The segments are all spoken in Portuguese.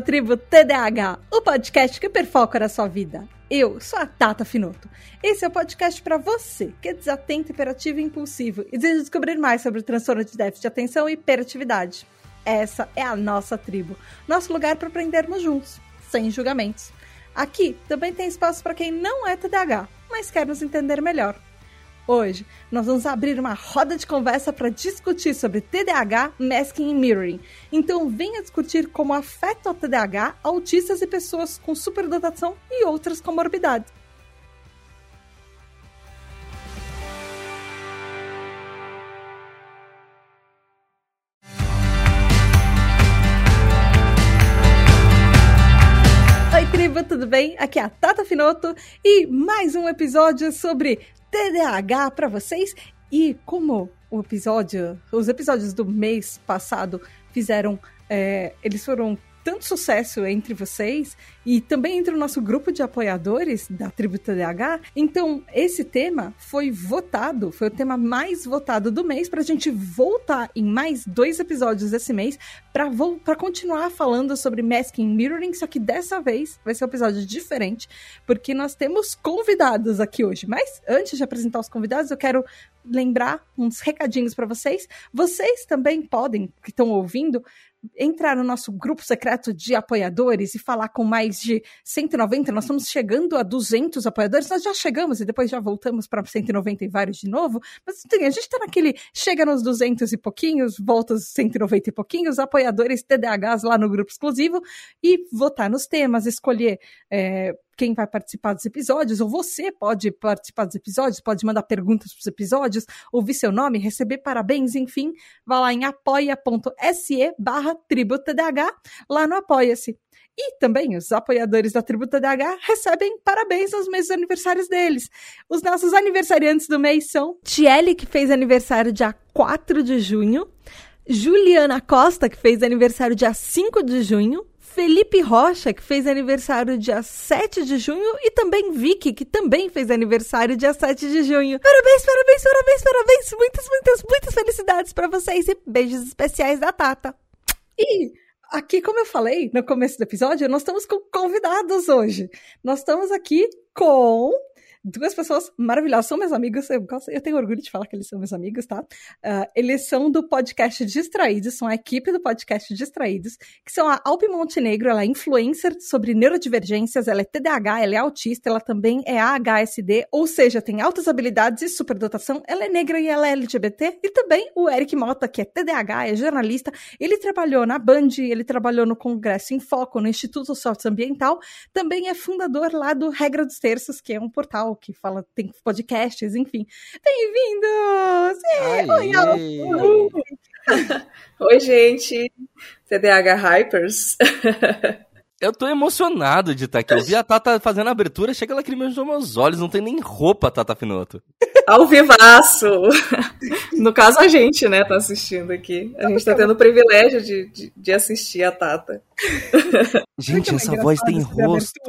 À tribo TDAH, o podcast que perfoca na sua vida. Eu sou a Tata Finoto. Esse é o podcast para você que é desatento, hiperativo e impulsivo e deseja descobrir mais sobre o transtorno de déficit de atenção e hiperatividade. Essa é a nossa tribo, nosso lugar para aprendermos juntos, sem julgamentos. Aqui também tem espaço para quem não é TDAH, mas quer nos entender melhor. Hoje, nós vamos abrir uma roda de conversa para discutir sobre TDAH, masking e mirroring. Então, venha discutir como afeta o TDAH autistas e pessoas com superdotação e outras comorbidades. Tudo bem? Aqui é a Tata Finoto e mais um episódio sobre TDAH para vocês. E como o episódio, os episódios do mês passado fizeram, é, eles foram tanto sucesso entre vocês e também entre o nosso grupo de apoiadores da Tribo TDAH. Então, esse tema foi votado, foi o tema mais votado do mês para a gente voltar em mais dois episódios desse mês para continuar falando sobre masking mirroring, só que dessa vez vai ser um episódio diferente, porque nós temos convidados aqui hoje. Mas antes de apresentar os convidados, eu quero lembrar uns recadinhos para vocês. Vocês também podem, que estão ouvindo, entrar no nosso grupo secreto de apoiadores e falar com mais de 190, nós estamos chegando a 200 apoiadores, nós já chegamos e depois já voltamos para 190 e vários de novo, mas assim, a gente está naquele, chega nos 200 e pouquinhos, volta aos 190 e pouquinhos, apoiadores TDAHs lá no grupo exclusivo e votar nos temas, escolher é, quem vai participar dos episódios, ou você pode participar dos episódios, pode mandar perguntas para os episódios, ouvir seu nome, receber parabéns, enfim, vá lá em apoia.se barra tributadh, lá no Apoia-se. E também os apoiadores da Tributa DH recebem parabéns nos meses aniversários deles. Os nossos aniversariantes do mês são Tiele, que fez aniversário dia 4 de junho, Juliana Costa, que fez aniversário dia 5 de junho, Felipe Rocha, que fez aniversário dia 7 de junho, e também Vicky, que também fez aniversário dia 7 de junho. Parabéns, parabéns, parabéns, parabéns! Muitas, muitas, muitas felicidades para vocês e beijos especiais da Tata. E aqui, como eu falei no começo do episódio, nós estamos com convidados hoje. Nós estamos aqui com duas pessoas maravilhosas, são meus amigos, eu, eu tenho orgulho de falar que eles são meus amigos, tá? Uh, eles são do podcast Distraídos, são a equipe do podcast Distraídos, que são a Alpi Montenegro, ela é influencer sobre neurodivergências, ela é TDAH, ela é autista, ela também é AHSD, ou seja, tem altas habilidades e superdotação, ela é negra e ela é LGBT, e também o Eric Mota, que é TDAH, é jornalista, ele trabalhou na Band, ele trabalhou no Congresso em Foco, no Instituto Socioambiental, também é fundador lá do Regra dos Terços, que é um portal que fala, tem podcasts, enfim. Bem-vindos! Oi, Oi, gente! CDH Hypers. Eu tô emocionado de estar aqui. Eu vi a Tata fazendo a abertura, chega ela nos meus olhos, não tem nem roupa, Tata Finoto. Ao vivaço! No caso, a gente, né, tá assistindo aqui. A gente tá tendo o privilégio de, de, de assistir a Tata. Gente, essa voz tem rosto.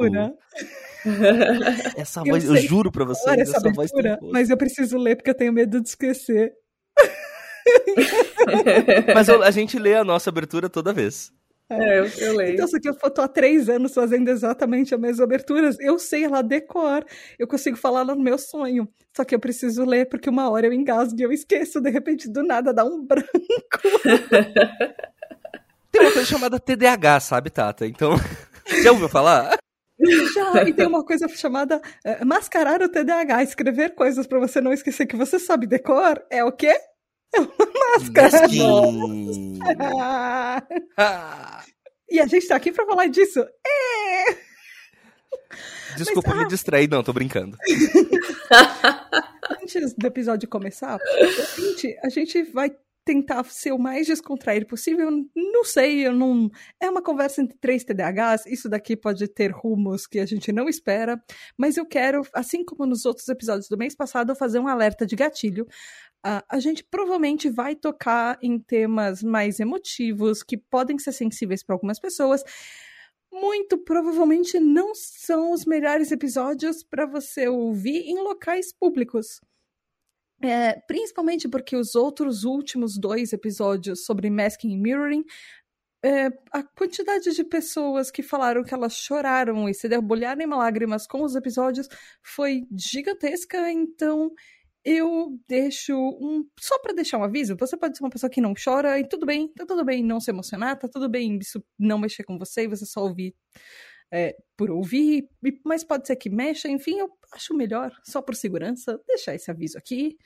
Essa eu voz, eu juro pra você, essa, essa voz tem Mas eu preciso ler porque eu tenho medo de esquecer. mas a gente lê a nossa abertura toda vez. É, eu, eu leio. Então, isso aqui eu tô há três anos fazendo exatamente as mesmas aberturas. Eu sei ela decor. Eu consigo falar no meu sonho. Só que eu preciso ler, porque uma hora eu engasgo e eu esqueço. De repente, do nada, dá um branco. Tem uma coisa chamada TDAH, sabe, Tata? Então, já ouviu falar? Já, e tem uma coisa chamada uh, mascarar o TDAH, escrever coisas para você não esquecer que você sabe decor, é o quê? É uma máscara. e a gente tá aqui pra falar disso. É. Desculpa Mas, me ah... distrair, não, tô brincando. Antes do episódio começar, gente, a gente vai tentar ser o mais descontraído possível. Não sei, eu não. É uma conversa entre três TDAHs. Isso daqui pode ter rumos que a gente não espera. Mas eu quero, assim como nos outros episódios do mês passado, fazer um alerta de gatilho. Uh, a gente provavelmente vai tocar em temas mais emotivos, que podem ser sensíveis para algumas pessoas. Muito provavelmente não são os melhores episódios para você ouvir em locais públicos. É, principalmente porque os outros últimos dois episódios sobre masking e mirroring é, a quantidade de pessoas que falaram que elas choraram e se debulharam em lágrimas com os episódios foi gigantesca, então eu deixo um. Só para deixar um aviso, você pode ser uma pessoa que não chora e tudo bem, tá tudo bem não se emocionar, tá tudo bem isso não mexer com você e você só ouvir é, por ouvir, mas pode ser que mexa, enfim, eu acho melhor, só por segurança, deixar esse aviso aqui.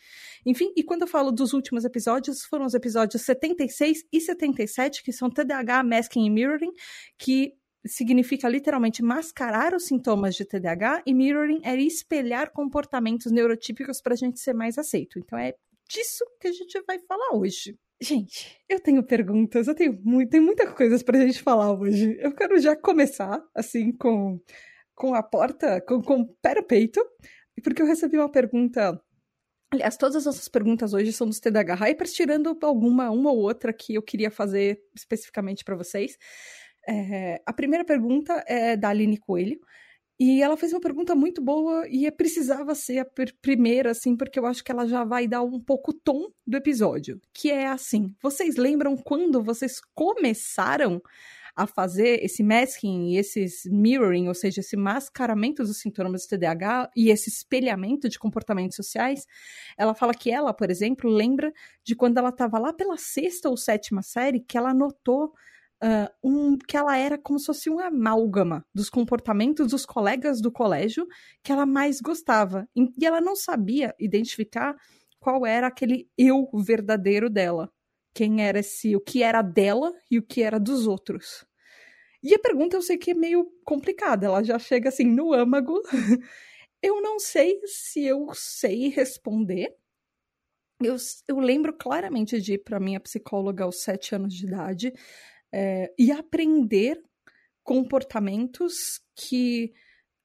Enfim, e quando eu falo dos últimos episódios, foram os episódios 76 e 77, que são TDAH, Masking e Mirroring, que significa literalmente mascarar os sintomas de TDAH, e mirroring é espelhar comportamentos neurotípicos para a gente ser mais aceito. Então é disso que a gente vai falar hoje. Gente, eu tenho perguntas, eu tenho, muito, tenho muitas coisas pra gente falar hoje. Eu quero já começar, assim, com, com a porta, com, com o pé no peito, porque eu recebi uma pergunta. Aliás, todas as nossas perguntas hoje são dos TDAH Hypers, tirando alguma, uma ou outra que eu queria fazer especificamente para vocês. É, a primeira pergunta é da Aline Coelho. E ela fez uma pergunta muito boa e precisava ser a primeira, assim, porque eu acho que ela já vai dar um pouco o tom do episódio. Que é assim: vocês lembram quando vocês começaram a fazer esse masking e esses mirroring, ou seja, esse mascaramento dos sintomas do TDAH e esse espelhamento de comportamentos sociais? Ela fala que ela, por exemplo, lembra de quando ela estava lá pela sexta ou sétima série que ela notou Uh, um, que ela era como se fosse uma amálgama dos comportamentos dos colegas do colégio que ela mais gostava. E ela não sabia identificar qual era aquele eu verdadeiro dela. Quem era esse, o que era dela e o que era dos outros. E a pergunta eu sei que é meio complicada, ela já chega assim no âmago. eu não sei se eu sei responder. Eu, eu lembro claramente de ir para minha psicóloga aos sete anos de idade é, e aprender comportamentos que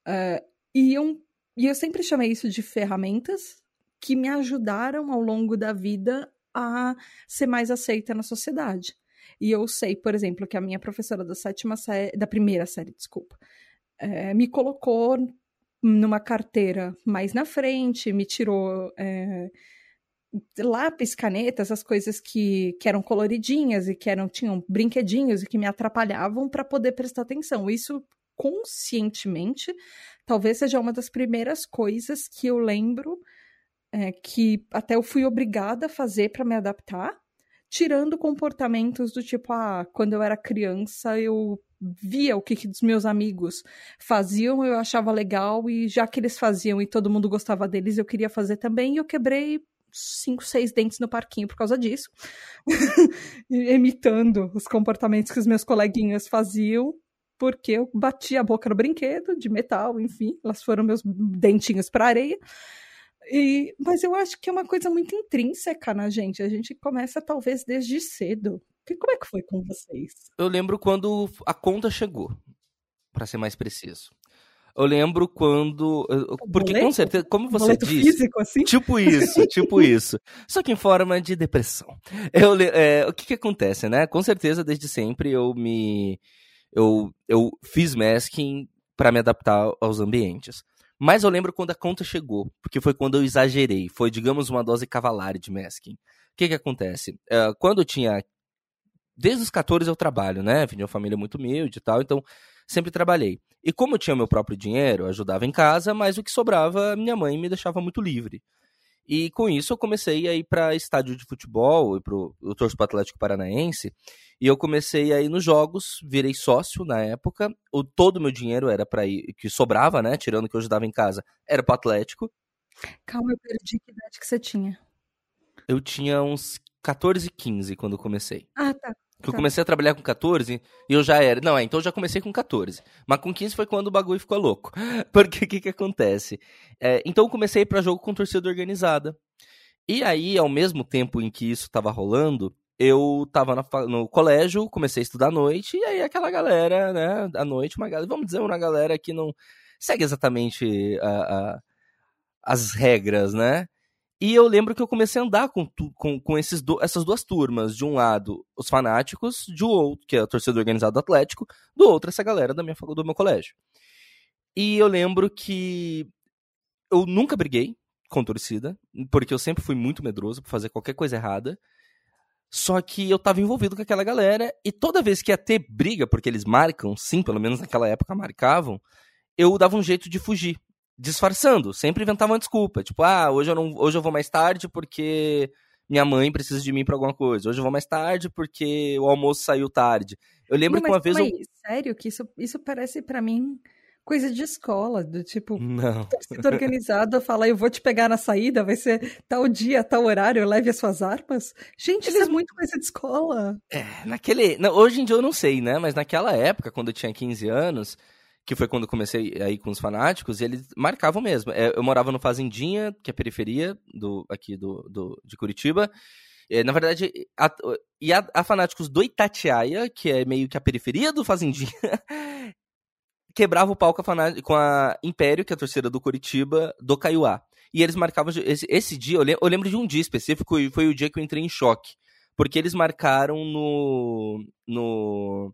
uh, iam. E eu sempre chamei isso de ferramentas que me ajudaram ao longo da vida a ser mais aceita na sociedade. E eu sei, por exemplo, que a minha professora da sétima série, da primeira série, desculpa, é, me colocou numa carteira mais na frente, me tirou é, lápis, caneta, essas coisas que, que eram coloridinhas e que eram tinham brinquedinhos e que me atrapalhavam para poder prestar atenção. Isso conscientemente talvez seja uma das primeiras coisas que eu lembro é, que até eu fui obrigada a fazer para me adaptar, tirando comportamentos do tipo, ah, quando eu era criança eu via o que, que os meus amigos faziam, eu achava legal e já que eles faziam e todo mundo gostava deles, eu queria fazer também e eu quebrei cinco, seis dentes no parquinho por causa disso, imitando os comportamentos que os meus coleguinhas faziam, porque eu bati a boca no brinquedo de metal, enfim, elas foram meus dentinhos para areia. E, mas eu acho que é uma coisa muito intrínseca na gente. A gente começa talvez desde cedo. como é que foi com vocês? Eu lembro quando a conta chegou, para ser mais preciso. Eu lembro quando. Porque com certeza, como você disse. Físico, assim? Tipo isso, tipo isso. Só que em forma de depressão. Eu, é, o que, que acontece, né? Com certeza, desde sempre eu me. Eu, eu fiz masking para me adaptar aos ambientes. Mas eu lembro quando a conta chegou, porque foi quando eu exagerei. Foi, digamos, uma dose cavalar de masking. O que que acontece? Uh, quando eu tinha. Desde os 14 eu trabalho, né? Vim de uma família muito humilde e tal, então sempre trabalhei. E como eu tinha meu próprio dinheiro, eu ajudava em casa, mas o que sobrava, minha mãe me deixava muito livre. E com isso eu comecei a ir para estádio de futebol, e pro, eu torço para Atlético Paranaense, e eu comecei a ir nos jogos, virei sócio na época. O todo o meu dinheiro era para ir, que sobrava, né, tirando o que eu ajudava em casa, era para Atlético. Calma, eu perdi que idade que você tinha. Eu tinha uns 14, 15 quando comecei. Ah, tá. Eu tá. comecei a trabalhar com 14 e eu já era. Não, é, então eu já comecei com 14. Mas com 15 foi quando o bagulho ficou louco. Porque o que, que acontece? É, então eu comecei para jogo com torcida organizada. E aí, ao mesmo tempo em que isso tava rolando, eu tava na, no colégio, comecei a estudar à noite, e aí aquela galera, né, à noite, uma galera, vamos dizer, uma galera que não segue exatamente a, a, as regras, né? E eu lembro que eu comecei a andar com, com, com esses do, essas duas turmas. De um lado, os fanáticos, de outro, que é a torcida organizada do Atlético, do outro, essa galera da minha, do meu colégio. E eu lembro que eu nunca briguei com torcida, porque eu sempre fui muito medroso por fazer qualquer coisa errada. Só que eu tava envolvido com aquela galera e toda vez que ia ter briga, porque eles marcam, sim, pelo menos naquela época marcavam, eu dava um jeito de fugir, disfarçando, sempre inventava uma desculpa, tipo, ah, hoje eu não, hoje eu vou mais tarde porque minha mãe precisa de mim para alguma coisa. Hoje eu vou mais tarde porque o almoço saiu tarde. Eu lembro não, que uma vez eu... sério que isso isso parece para mim coisa de escola, do tipo, não. torcida organizada falar, eu vou te pegar na saída, vai ser tal dia, tal horário, leve as suas armas. Gente, isso é muito coisa de escola. É, naquele. Hoje em dia eu não sei, né? Mas naquela época, quando eu tinha 15 anos, que foi quando comecei aí com os fanáticos, eles marcavam mesmo. É, eu morava no Fazendinha, que é a periferia do, aqui do, do, de Curitiba. É, na verdade, a, e a, a, Fanáticos do Itatiaia, que é meio que a periferia do Fazendinha, quebrava o pau com a, com a Império, que é a torcida do Curitiba, do Caiuá. E eles marcavam. Esse, esse dia, eu lembro, eu lembro, de um dia específico, e foi o dia que eu entrei em choque. Porque eles marcaram no. no.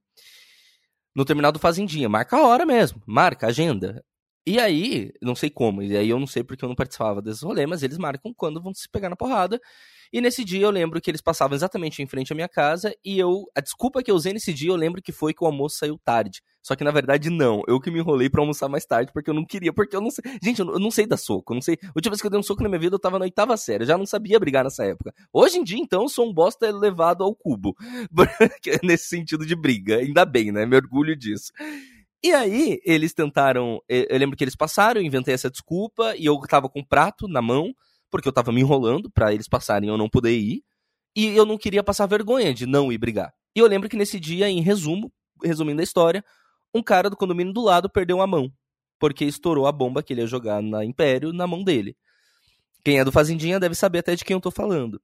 No terminal do Fazendinha. Marca a hora mesmo, marca, agenda. E aí, não sei como, e aí eu não sei porque eu não participava desses rolês, mas eles marcam quando vão se pegar na porrada. E nesse dia eu lembro que eles passavam exatamente em frente à minha casa e eu. A desculpa que eu usei nesse dia eu lembro que foi que o almoço saiu tarde. Só que na verdade não. Eu que me enrolei para almoçar mais tarde porque eu não queria. Porque eu não sei. Gente, eu não sei dar soco. Não sei. A última vez que eu dei um soco na minha vida eu tava na oitava série. Eu já não sabia brigar nessa época. Hoje em dia, então, eu sou um bosta levado ao cubo. nesse sentido de briga. Ainda bem, né? Me orgulho disso. E aí, eles tentaram. Eu lembro que eles passaram, eu inventei essa desculpa, e eu tava com um prato na mão porque eu tava me enrolando para eles passarem e eu não poder ir. E eu não queria passar vergonha de não ir brigar. E eu lembro que nesse dia, em resumo, resumindo a história, um cara do condomínio do lado perdeu a mão. Porque estourou a bomba que ele ia jogar na Império na mão dele. Quem é do Fazendinha deve saber até de quem eu tô falando.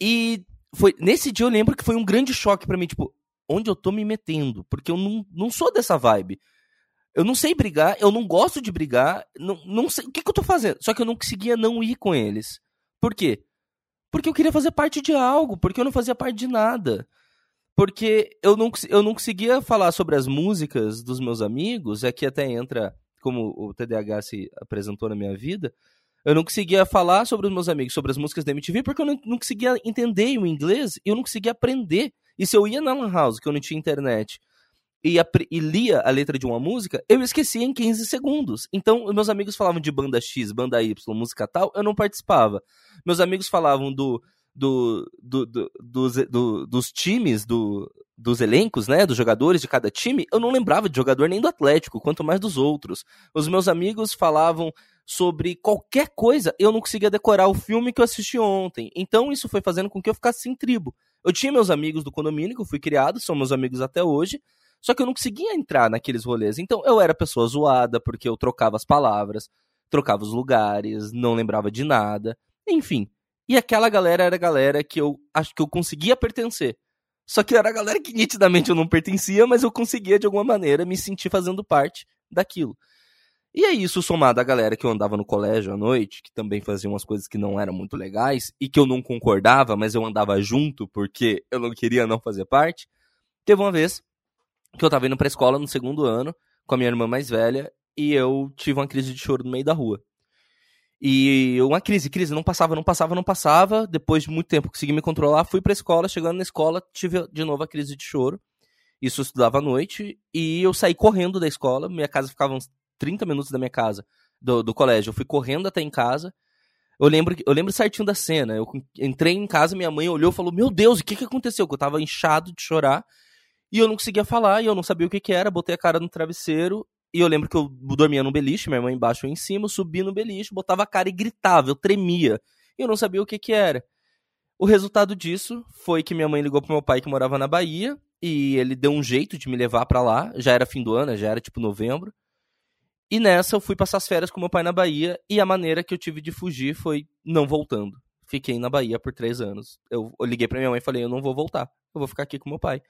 E foi nesse dia eu lembro que foi um grande choque para mim, tipo, onde eu tô me metendo? Porque eu não, não sou dessa vibe. Eu não sei brigar, eu não gosto de brigar, não, não sei o que, que eu tô fazendo. Só que eu não conseguia não ir com eles. Por quê? Porque eu queria fazer parte de algo, porque eu não fazia parte de nada. Porque eu não, eu não conseguia falar sobre as músicas dos meus amigos, aqui até entra como o TDAH se apresentou na minha vida. Eu não conseguia falar sobre os meus amigos, sobre as músicas da MTV, porque eu não, não conseguia entender o inglês e eu não conseguia aprender. E se eu ia na Lan House, que eu não tinha internet, e, a, e, lia a letra de uma música, eu esquecia em 15 segundos. Então, meus amigos falavam de banda X, banda Y, música tal, eu não participava. Meus amigos falavam do, do, do, do dos, dos times, dos elencos, né, dos jogadores de cada time, eu não lembrava de jogador nem do Atlético, quanto mais dos outros. Os meus amigos falavam sobre qualquer coisa, eu não conseguia decorar o filme que eu assisti ontem. Então, isso foi fazendo com que eu ficasse sem tribo. Eu tinha meus amigos do condomínio, que eu fui criado, são meus amigos até hoje, só que eu não conseguia entrar naqueles rolês. Então eu era pessoa zoada, porque eu trocava as palavras, trocava os lugares, não lembrava de nada. Enfim. E aquela galera era a galera que eu acho que eu conseguia pertencer. Só que era a galera que nitidamente eu não pertencia, mas eu conseguia de alguma maneira me sentir fazendo parte daquilo. E é isso somado à galera que eu andava no colégio à noite, que também fazia umas coisas que não eram muito legais e que eu não concordava, mas eu andava junto porque eu não queria não fazer parte. Teve uma vez que eu tava indo pra escola no segundo ano, com a minha irmã mais velha, e eu tive uma crise de choro no meio da rua. E uma crise, crise, não passava, não passava, não passava. Depois de muito tempo consegui me controlar, fui pra escola, chegando na escola, tive de novo a crise de choro. Isso eu estudava à noite, e eu saí correndo da escola, minha casa ficava uns 30 minutos da minha casa, do, do colégio. Eu fui correndo até em casa. Eu lembro, eu lembro certinho da cena. Eu entrei em casa, minha mãe olhou e falou: Meu Deus, o que, que aconteceu? Que eu tava inchado de chorar. E eu não conseguia falar, e eu não sabia o que, que era, botei a cara no travesseiro, e eu lembro que eu dormia no beliche, minha mãe embaixo ou em cima, eu subi no beliche, botava a cara e gritava, eu tremia. E eu não sabia o que, que era. O resultado disso foi que minha mãe ligou pro meu pai que morava na Bahia, e ele deu um jeito de me levar para lá, já era fim do ano, já era tipo novembro. E nessa eu fui passar as férias com meu pai na Bahia, e a maneira que eu tive de fugir foi não voltando. Fiquei na Bahia por três anos. Eu, eu liguei pra minha mãe e falei, eu não vou voltar, eu vou ficar aqui com meu pai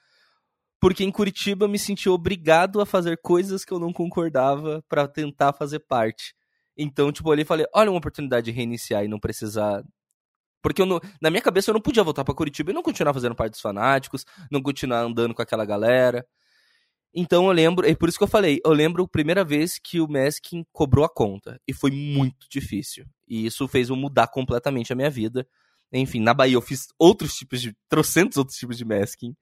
porque em Curitiba me senti obrigado a fazer coisas que eu não concordava para tentar fazer parte. Então, tipo, ali falei, olha uma oportunidade de reiniciar e não precisar porque não, na minha cabeça eu não podia voltar para Curitiba e não continuar fazendo parte dos fanáticos, não continuar andando com aquela galera. Então eu lembro, é por isso que eu falei, eu lembro a primeira vez que o Meskin cobrou a conta e foi muito difícil. E isso fez eu mudar completamente a minha vida. Enfim, na Bahia eu fiz outros tipos de. trocentos outros tipos de masking.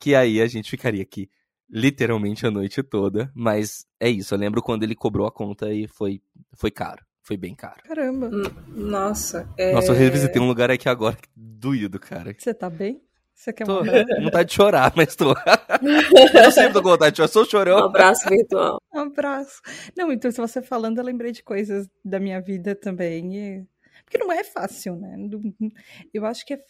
Que aí a gente ficaria aqui literalmente a noite toda. Mas é isso, eu lembro quando ele cobrou a conta e foi, foi caro. Foi bem caro. Caramba. Nossa. É... Nossa, eu revisitei um lugar aqui agora doído, cara. Você tá bem? Você quer Tô, morrer? vontade de chorar, mas tô. eu sempre tô com vontade de chorar, sou Um chorão. abraço virtual. Um abraço. Não, então, se você falando, eu lembrei de coisas da minha vida também. e- Porque não é fácil, né? Não- Eu acho que é...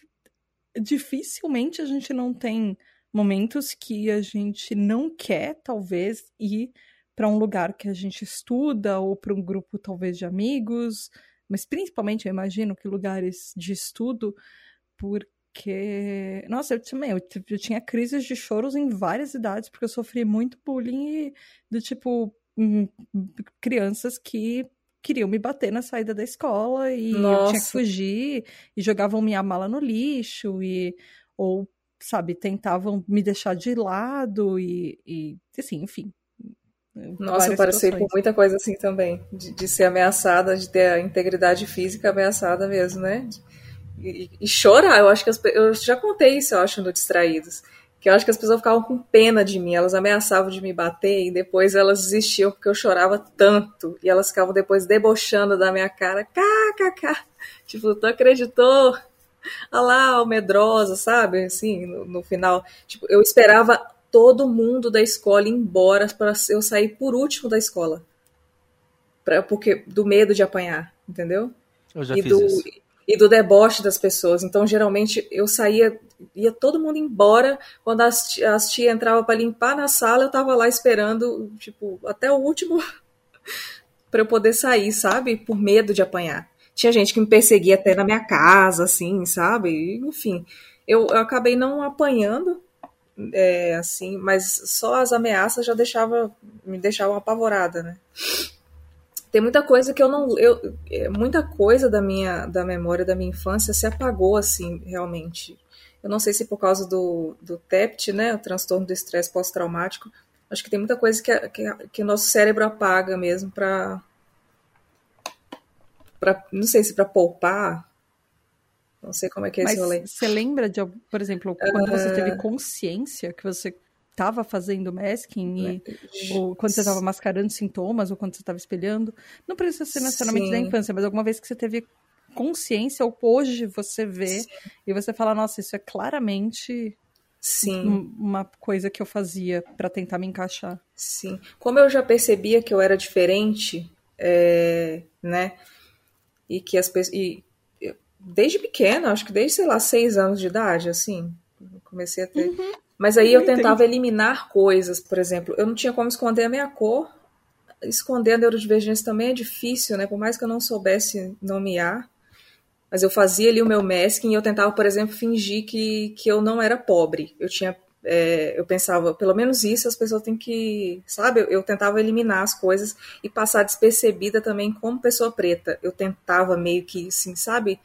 dificilmente a gente não tem momentos que a gente não quer, talvez, ir para um lugar que a gente estuda ou para um grupo, talvez, de amigos. Mas principalmente, eu imagino que lugares de estudo, porque. Nossa, eu também. Eu, eu tinha crises de choros em várias idades, porque eu sofri muito bullying e do tipo. hum, Crianças que queriam me bater na saída da escola e eu tinha que Nossa. fugir e jogavam minha mala no lixo e ou sabe tentavam me deixar de lado e, e assim enfim Nossa, eu passei por muita coisa assim também. De, de ser ameaçada, de ter a integridade física ameaçada mesmo, né? E, e chorar, eu acho que as, eu já contei isso, eu acho, no Distraídos. Que eu acho que as pessoas ficavam com pena de mim, elas ameaçavam de me bater e depois elas desistiam porque eu chorava tanto. E elas ficavam depois debochando da minha cara. KKK. Tipo, tu acreditou? Olha lá, ó, medrosa, sabe? Assim, no, no final. Tipo, eu esperava todo mundo da escola ir embora para eu sair por último da escola. Pra, porque do medo de apanhar, entendeu? Eu já e fiz do, isso. e do deboche das pessoas. Então, geralmente, eu saía, ia todo mundo embora. Quando as, as tia entravam para limpar na sala, eu tava lá esperando, tipo, até o último para eu poder sair, sabe? Por medo de apanhar. Tinha gente que me perseguia até na minha casa, assim, sabe? Enfim, eu, eu acabei não apanhando, é, assim, mas só as ameaças já deixava, me deixavam apavorada, né? Tem muita coisa que eu não. Eu, é, muita coisa da minha da memória da minha infância se apagou, assim, realmente. Eu não sei se por causa do, do TEPT, né? O transtorno do estresse pós-traumático. Acho que tem muita coisa que, que, que o nosso cérebro apaga mesmo para. Pra, não sei se para poupar. Não sei como é que é esse rolê. você lembra de, por exemplo, quando você teve consciência que você estava fazendo masking e ou quando você estava mascarando sintomas ou quando você estava espelhando? Não precisa ser necessariamente da Sim. infância, mas alguma vez que você teve consciência ou hoje você vê e você fala, nossa, isso é claramente Sim. um- uma coisa que eu fazia para tentar me encaixar. Sim. Como eu já percebia que eu era diferente, é, né? E que as pessoas. E, eu- desde pequena, acho que desde, sei lá, seis anos de idade, assim, eu comecei a ter. Mas aí eu Uhum. Eu tentava eliminar coisas, por exemplo, eu não tinha como esconder a minha cor. Esconder a neurodivergência também é difícil, né? Por mais que eu não soubesse nomear. Mas eu fazia ali o meu masking e eu tentava, por exemplo, fingir que, que eu não era pobre. Eu tinha. É, eu pensava, pelo menos isso as pessoas têm que. Sabe? Eu, eu tentava eliminar as coisas e passar despercebida também como pessoa preta. Eu tentava meio que, assim, sabe?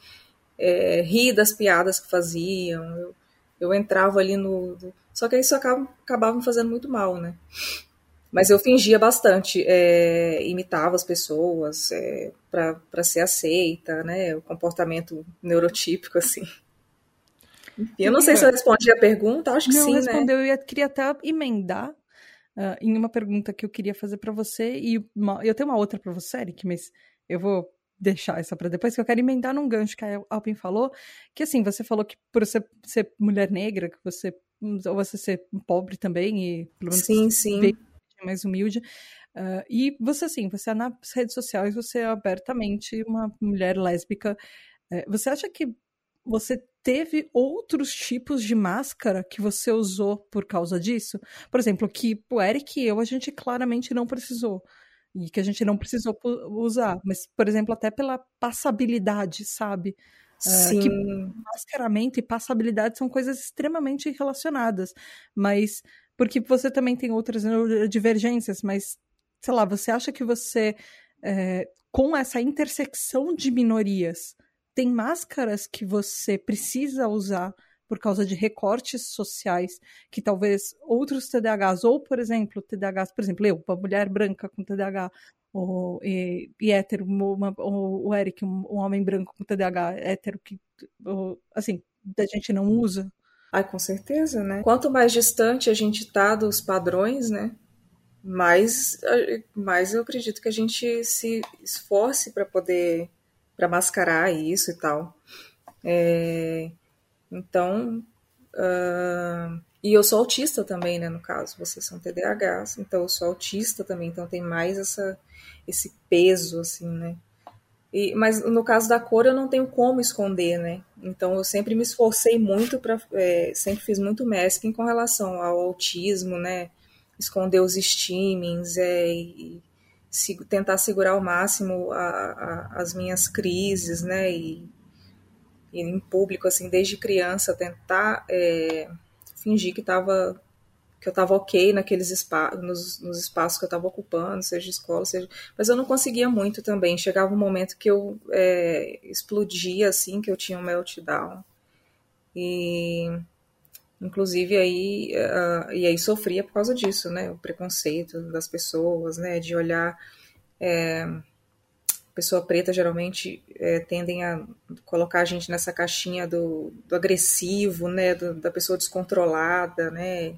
É, rir das piadas que faziam. Eu, eu entrava ali no. Só que isso acaba, acabava me fazendo muito mal, né? Mas eu fingia bastante, é, imitava as pessoas é, para ser aceita, né? O comportamento neurotípico, assim. Eu não sei se eu respondi a pergunta, acho que Não sim, né? respondeu, eu ia- queria até emendar ah, em uma pergunta que eu queria fazer para você e uma- eu tenho uma outra para você, Eric, mas eu vou deixar essa para depois, que eu quero emendar num gancho que a Alpin falou, que assim, você falou que por você ser mulher negra, que você ou você ser pobre também e pelo menos Sim, sim. bem mais humilde. ah, e você, assim, você é nas redes sociais, você é abertamente uma mulher lésbica. Eh, você acha que você teve outros tipos de máscara que você usou por causa disso? Por exemplo, que o Eric e eu, a gente claramente não precisou. E que a gente não precisou usar. Mas, por exemplo, até pela passabilidade, sabe? Sim, que- mascaramento e passabilidade são coisas extremamente relacionadas, mas porque você também tem outras divergências, mas sei lá, você acha que você é, com essa intersecção de minorias tem máscaras que você precisa usar por causa de recortes sociais que talvez outros TDAHs, ou por exemplo, TDAHs, por exemplo, eu, uma mulher branca com TDAH, ou, e, e hétero, uma, ou o Eric, um, um homem branco com TDAH hétero que assim, da gente não usa? Ah, com certeza, né? Quanto mais distante a gente tá dos padrões, né? Mais, mais eu acredito que a gente se esforce para poder para mascarar isso e tal. É, então, uh, e eu sou autista também, né? No caso, vocês são TDAHs, então eu sou autista também, então tem mais essa, esse peso, assim, né? E, mas no caso da cor eu não tenho como esconder, né? Então eu sempre me esforcei muito para, é, sempre fiz muito masking com relação ao autismo, né? Esconder os steamings, é, e, se, tentar segurar ao máximo a, a, as minhas crises, né? E, e, em público, assim, desde criança, tentar é, fingir que estava que eu estava ok naqueles espaços, nos, nos, espaços que eu estava ocupando, seja escola, seja. Mas eu não conseguia muito também. Chegava um momento que eu é, explodia, assim, que eu tinha um meltdown. E inclusive aí uh, e aí sofria por causa disso, né? O preconceito das pessoas, né? De olhar é, pessoa preta geralmente é, tendem a colocar a gente nessa caixinha do, do agressivo, né? Do, da pessoa descontrolada, né?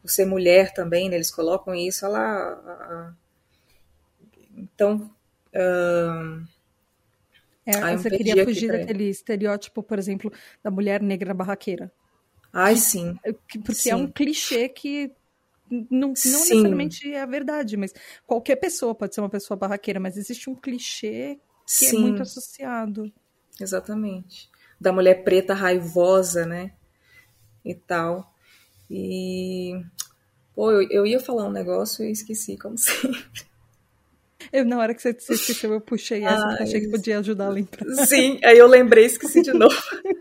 por ser mulher também, né, eles colocam isso, lá. Então. Uh, é, você queria fugir daquele estereótipo, por exemplo, da mulher negra barraqueira. Ai, sim. Porque sim. é um clichê que não, não necessariamente é a verdade, mas qualquer pessoa pode ser uma pessoa barraqueira, mas existe um clichê que é sim. é muito associado. Exatamente. Da mulher preta raivosa, né? E tal. E. Pô, eu, eu ia falar um negócio e esqueci, como sempre. Eu, na hora que você, você esqueceu, eu puxei essa, ah, achei que podia ajudar a lembrar. Sim, aí eu lembrei e esqueci de novo.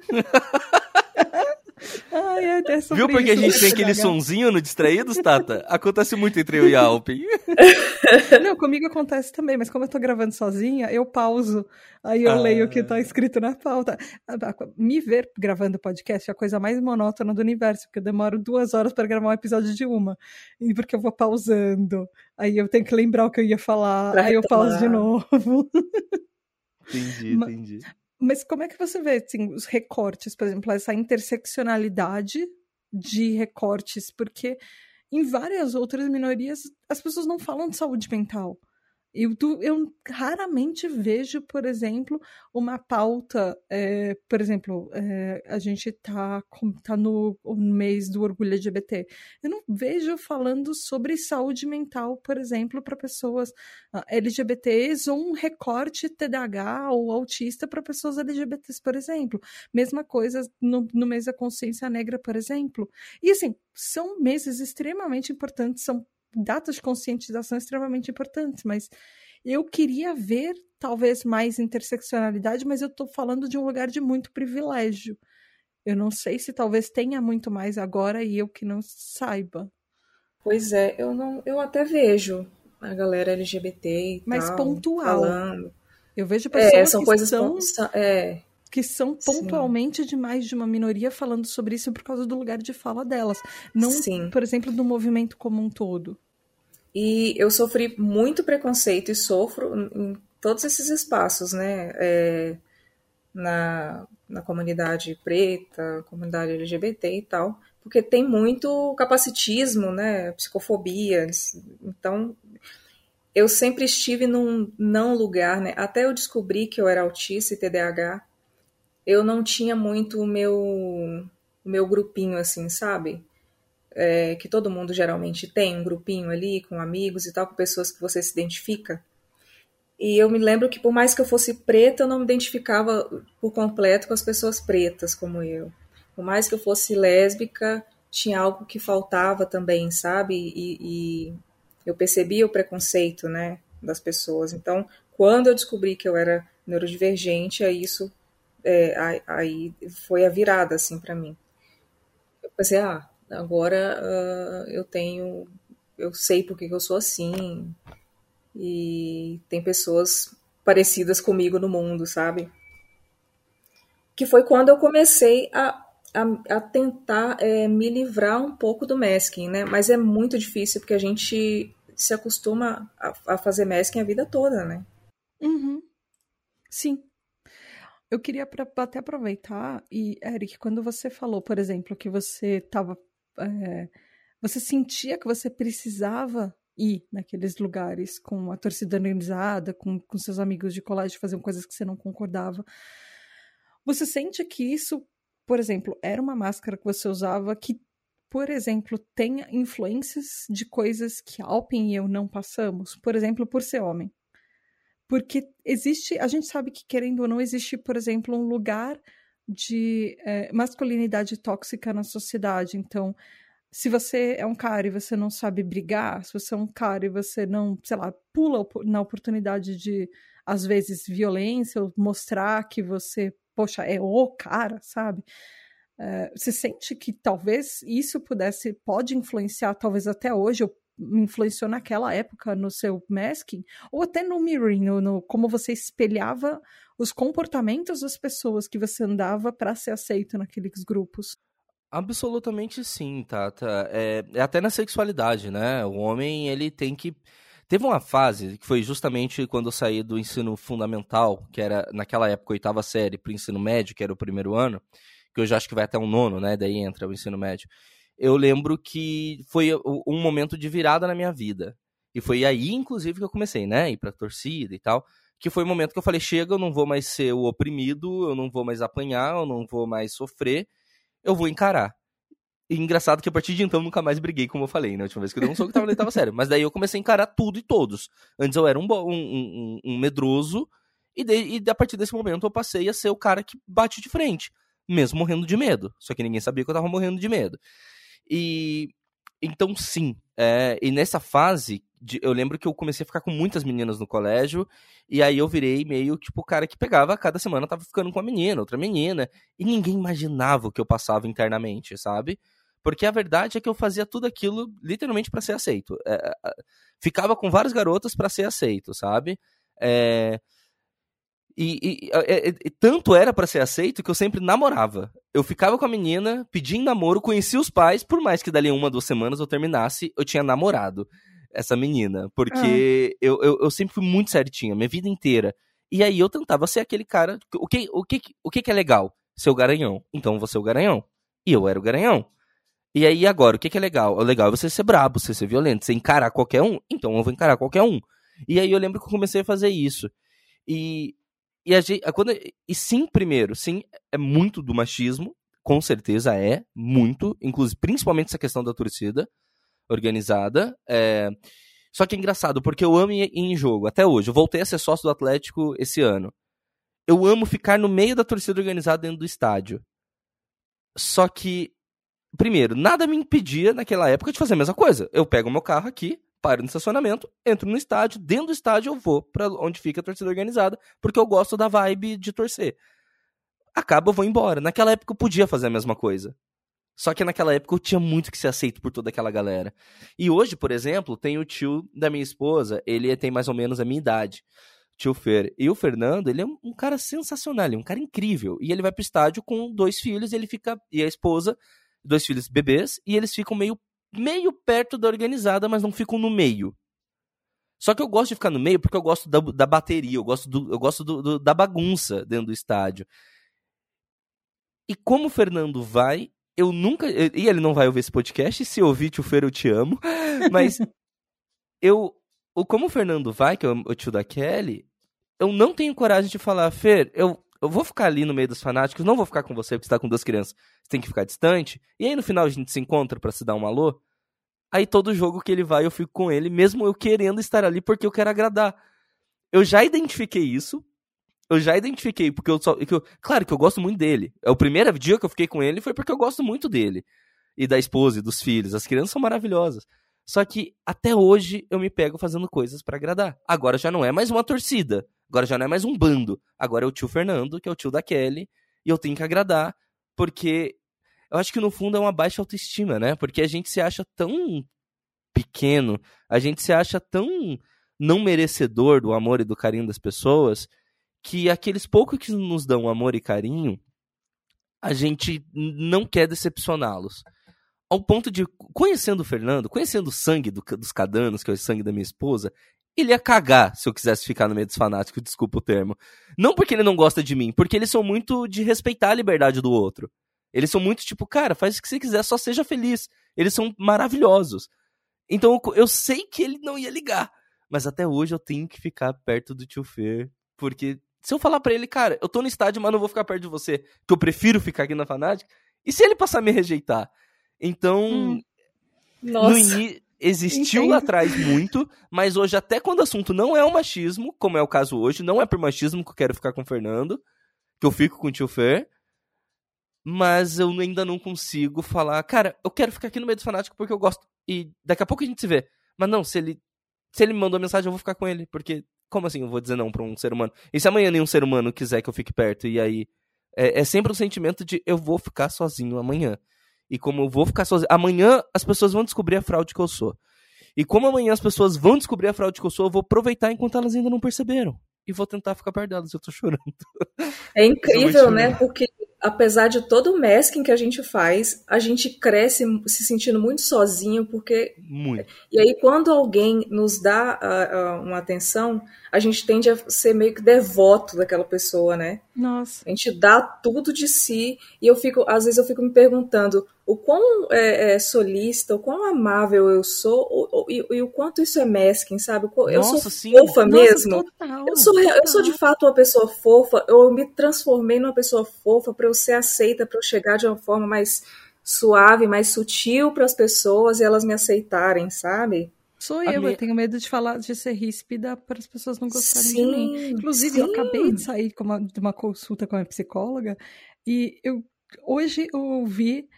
Ai, é Viu porque isso, a gente tem aquele sonzinho no Distraídos, Tata? Acontece muito entre eu e a Alpen. Não, comigo acontece também, mas como eu tô gravando sozinha, eu pauso. Aí eu ah. leio o que tá escrito na pauta. Me ver gravando podcast é a coisa mais monótona do universo, porque eu demoro duas horas para gravar um episódio de uma. E porque eu vou pausando. Aí eu tenho que lembrar o que eu ia falar. Pra aí eu pauso de novo. Entendi, entendi. Mas como é que você vê assim, os recortes, por exemplo, essa interseccionalidade de recortes? Porque em várias outras minorias as pessoas não falam de saúde mental. Eu, eu raramente vejo, por exemplo, uma pauta, é, por exemplo, é, a gente tá, tá no, mês do orgulho LGBT. Eu não vejo falando sobre saúde mental, por exemplo, para pessoas uh, LGBTs ou um recorte TDAH ou autista para pessoas LGBTs, por exemplo. Mesma coisa no, no mês da consciência negra, por exemplo. E assim, são meses extremamente importantes, são datas de conscientização extremamente importantes, mas eu queria ver talvez mais interseccionalidade, mas eu estou falando de um lugar de muito privilégio. Eu não sei se talvez tenha muito mais agora e eu que não saiba. Pois é, eu não, eu até vejo a galera LGBT e mas tal, pontual. falando. Eu vejo pessoas é, são que coisas são, é, que são pontualmente Sim. de mais de uma minoria falando sobre isso por causa do lugar de fala delas. Não, Sim. por exemplo, do movimento como um todo. E eu sofri muito preconceito e sofro em todos esses espaços, né? É, na, na comunidade preta, comunidade LGBT e tal, porque tem muito capacitismo, né? Psicofobia. Então, eu sempre estive num não lugar, né? Até eu descobrir que eu era autista e TDAH, eu não tinha muito o meu, o meu grupinho, assim, sabe? É, que todo mundo geralmente tem, um grupinho ali com amigos e tal, com pessoas que você se identifica. E eu me lembro que por mais que eu fosse preta, eu não me identificava por completo com as pessoas pretas como eu. Por mais que eu fosse lésbica, tinha algo que faltava também, sabe? E, e eu percebia o preconceito, né, das pessoas. Então, quando eu descobri que eu era neurodivergente, aí isso é, aí foi a virada, assim, para mim. Eu pensei, ah, agora uh, eu tenho, eu sei por que eu sou assim, e tem pessoas parecidas comigo no mundo, sabe? Que foi quando eu comecei a, a, a tentar é, me livrar um pouco do masking, né? Mas é muito difícil porque a gente se acostuma a, a fazer masking a vida toda, né? Uhum. Sim. Eu queria até aproveitar, e Eric, quando você falou, por exemplo, que você estava. É, você sentia que você precisava ir naqueles lugares com a torcida organizada, com, com seus amigos de colégio, fazer coisas que você não concordava. Você sente que isso, por exemplo, era uma máscara que você usava que, por exemplo, tem influências de coisas que Alpen e eu não passamos? Por exemplo, por ser homem. Porque existe, a gente sabe que, querendo ou não, existe, por exemplo, um lugar de é, masculinidade tóxica na sociedade. Então, se você é um cara e você não sabe brigar, se você é um cara e você não, sei lá, pula na oportunidade de, às vezes, violência, ou mostrar que você, poxa, é o cara, sabe? É, você sente que talvez isso pudesse, pode influenciar, talvez até hoje, ou influenciou naquela época no seu masking, ou até no mirroring, no, no como você espelhava os comportamentos das pessoas que você andava para ser aceito naqueles grupos. Absolutamente sim, Tata. É, é até na sexualidade, né? O homem, ele tem que. Teve uma fase que foi justamente quando eu saí do ensino fundamental, que era naquela época oitava série, para o ensino médio, que era o primeiro ano, que já acho que vai até um nono, né? Daí entra o ensino médio. Eu lembro que foi um momento de virada na minha vida. E foi aí, inclusive, que eu comecei, né? Ir pra torcida e tal. Que foi o momento que eu falei: chega, eu não vou mais ser o oprimido, eu não vou mais apanhar, eu não vou mais sofrer eu vou encarar. E engraçado que a partir de então nunca mais briguei, como eu falei, né? última vez que eu dei um soco tava, tava sério. Mas daí eu comecei a encarar tudo e todos. Antes eu era um, um, um, um medroso, e, de, e a partir desse momento eu passei a ser o cara que bate de frente, mesmo morrendo de medo. Só que ninguém sabia que eu tava morrendo de medo. E então, sim. É, e nessa fase, de, eu lembro que eu comecei a ficar com muitas meninas no colégio. E aí eu virei meio tipo o cara que pegava cada semana, tava ficando com uma menina, outra menina. E ninguém imaginava o que eu passava internamente, sabe? Porque a verdade é que eu fazia tudo aquilo literalmente para ser aceito. É, é, ficava com várias garotas para ser aceito, sabe? É, e, e, e, e, tanto era para ser aceito que eu sempre namorava. Eu ficava com a menina, pedindo namoro, conhecia os pais, por mais que dali uma, duas semanas eu terminasse, eu tinha namorado essa menina. Porque ah. eu, eu, eu, sempre fui muito certinha, minha vida inteira. E aí eu tentava ser aquele cara. O que, o que, o que, que é legal? Ser o garanhão. Então você é o garanhão. E eu era o garanhão. E aí agora, o que, que é legal? O legal é você ser brabo, você ser violento, você encarar qualquer um. Então eu vou encarar qualquer um. E aí eu lembro que eu comecei a fazer isso. E e, a gente, quando, e sim, primeiro, sim, é muito do machismo, com certeza é, muito, inclusive, principalmente essa questão da torcida organizada. É, só que é engraçado, porque eu amo ir em jogo, até hoje. Eu voltei a ser sócio do Atlético esse ano. Eu amo ficar no meio da torcida organizada dentro do estádio. Só que, primeiro, nada me impedia naquela época de fazer a mesma coisa. Eu pego meu carro aqui, paro no estacionamento, entro no estádio, dentro do estádio eu vou para onde fica a torcida organizada, porque eu gosto da vibe de torcer. Acaba, eu vou embora. Naquela época eu podia fazer a mesma coisa. Só que naquela época eu tinha muito que ser aceito por toda aquela galera. E hoje, por exemplo, tem o tio da minha esposa, ele tem mais ou menos a minha idade, tio Fer. E o Fernando, ele é um cara sensacional, ele é um cara incrível. E ele vai pro estádio com dois filhos, e ele fica e a esposa, dois filhos bebês, e eles ficam meio meio perto da organizada, mas não ficam no meio. Só que eu gosto de ficar no meio porque eu gosto da, da bateria, eu gosto, do, eu gosto do, do, da bagunça dentro do estádio. E como o Fernando vai, eu nunca. E ele não vai ouvir esse podcast, se ouvir, tio Fer, eu te amo. Mas eu. Como o Fernando vai, que é o tio da Kelly, eu não tenho coragem de falar, Fer, eu, eu vou ficar ali no meio dos fanáticos, não vou ficar com você porque você tá com duas crianças, você tem que ficar distante. E aí no final a gente se encontra para se dar um alô. Aí todo jogo que ele vai eu fico com ele, mesmo eu querendo estar ali porque eu quero agradar. Eu já identifiquei isso. Eu já identifiquei, porque eu só. Que eu, claro que eu gosto muito dele. É o primeiro dia que eu fiquei com ele foi porque eu gosto muito dele. E da esposa e dos filhos. As crianças são maravilhosas. Só que até hoje eu me pego fazendo coisas para agradar. Agora já não é mais uma torcida. Agora já não é mais um bando. Agora é o tio Fernando, que é o tio da Kelly. E eu tenho que agradar, porque eu acho que no fundo é uma baixa autoestima, né? Porque a gente se acha tão pequeno, a gente se acha tão não merecedor do amor e do carinho das pessoas, que aqueles poucos que nos dão amor e carinho, a gente não quer decepcioná-los ao ponto de, conhecendo o Fernando, conhecendo o sangue do, dos cadanos, que é o sangue da minha esposa, ele ia cagar se eu quisesse ficar no meio dos fanáticos, desculpa o termo. Não porque ele não gosta de mim, porque eles são muito de respeitar a liberdade do outro. Eles são muito tipo, cara, faz o que você quiser, só seja feliz. Eles são maravilhosos. Então eu sei que ele não ia ligar. Mas até hoje eu tenho que ficar perto do tio Fer. Porque se eu falar para ele, cara, eu tô no estádio, mas não vou ficar perto de você, que eu prefiro ficar aqui na Fanática, e se ele passar a me rejeitar? Então, hum. no início existiu Entendo. lá atrás muito, mas hoje, até quando o assunto não é o machismo, como é o caso hoje, não é por machismo que eu quero ficar com o Fernando, que eu fico com o tio Fer, mas eu ainda não consigo falar, cara, eu quero ficar aqui no meio dos fanáticos porque eu gosto, e daqui a pouco a gente se vê. Mas não, se ele, se ele me mandou mensagem, eu vou ficar com ele, porque como assim eu vou dizer não pra um ser humano? E se amanhã nenhum ser humano quiser que eu fique perto, e aí é, é sempre um sentimento de eu vou ficar sozinho amanhã. E como eu vou ficar sozinho. Amanhã as pessoas vão descobrir a fraude que eu sou. E como amanhã as pessoas vão descobrir a fraude que eu sou, eu vou aproveitar enquanto elas ainda não perceberam. E vou tentar ficar perto delas, eu tô chorando. É incrível, né? Porque apesar de todo o masking que a gente faz, a gente cresce se sentindo muito sozinho, porque. Muito. E aí, quando alguém nos dá uh, uh, uma atenção, a gente tende a ser meio que devoto daquela pessoa, né? Nossa. A gente dá tudo de si, e eu fico, às vezes, eu fico me perguntando o quão é, é, solista, o quão amável eu sou, o, o, e, e, o quanto isso é masking, sabe? Eu Nossa, sou sim. fofa Nossa, mesmo. Total, eu, sou, total. eu sou de fato uma pessoa fofa, eu me transformei numa pessoa fofa para eu ser aceita, para eu chegar de uma forma mais suave, mais sutil para as pessoas e elas me aceitarem, sabe? Sou eu, minha... eu tenho medo de falar, de ser ríspida para as pessoas não gostarem sim, de mim. Inclusive, sim. eu acabei de sair uma, de uma consulta com a psicóloga e eu hoje eu ouvi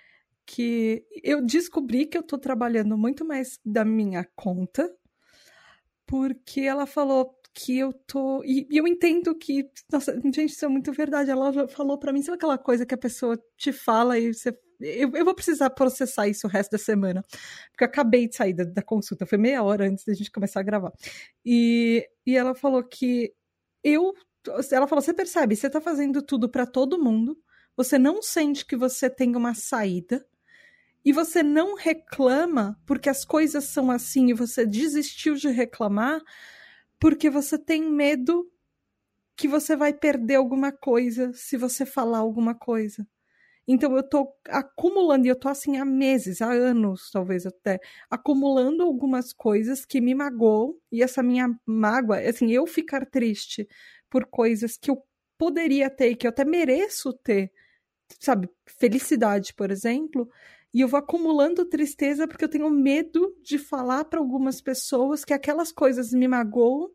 que eu descobri que eu tô trabalhando muito mais da minha conta, porque ela falou que eu tô. E, eu entendo que. Nossa, gente, isso é muito verdade. Ela falou para mim, sabe aquela coisa que a pessoa te fala e você. Eu, eu vou precisar processar isso o resto da semana. Porque eu acabei de sair da, da consulta, foi meia hora antes da gente começar a gravar. E, e ela falou que eu. Ela falou: você percebe, você tá fazendo tudo para todo mundo, você não sente que você tem uma saída e você não reclama porque as coisas são assim e você desistiu de reclamar porque você tem medo que você vai perder alguma coisa se você falar alguma coisa. Então eu tô acumulando, e eu tô assim há meses, há anos, talvez até, acumulando algumas coisas que me magoam, e essa minha mágoa, assim, eu ficar triste por coisas que eu poderia ter, que eu até mereço ter, sabe, felicidade, por exemplo, e eu vou acumulando tristeza porque eu tenho medo de falar para algumas pessoas que aquelas coisas me magoam,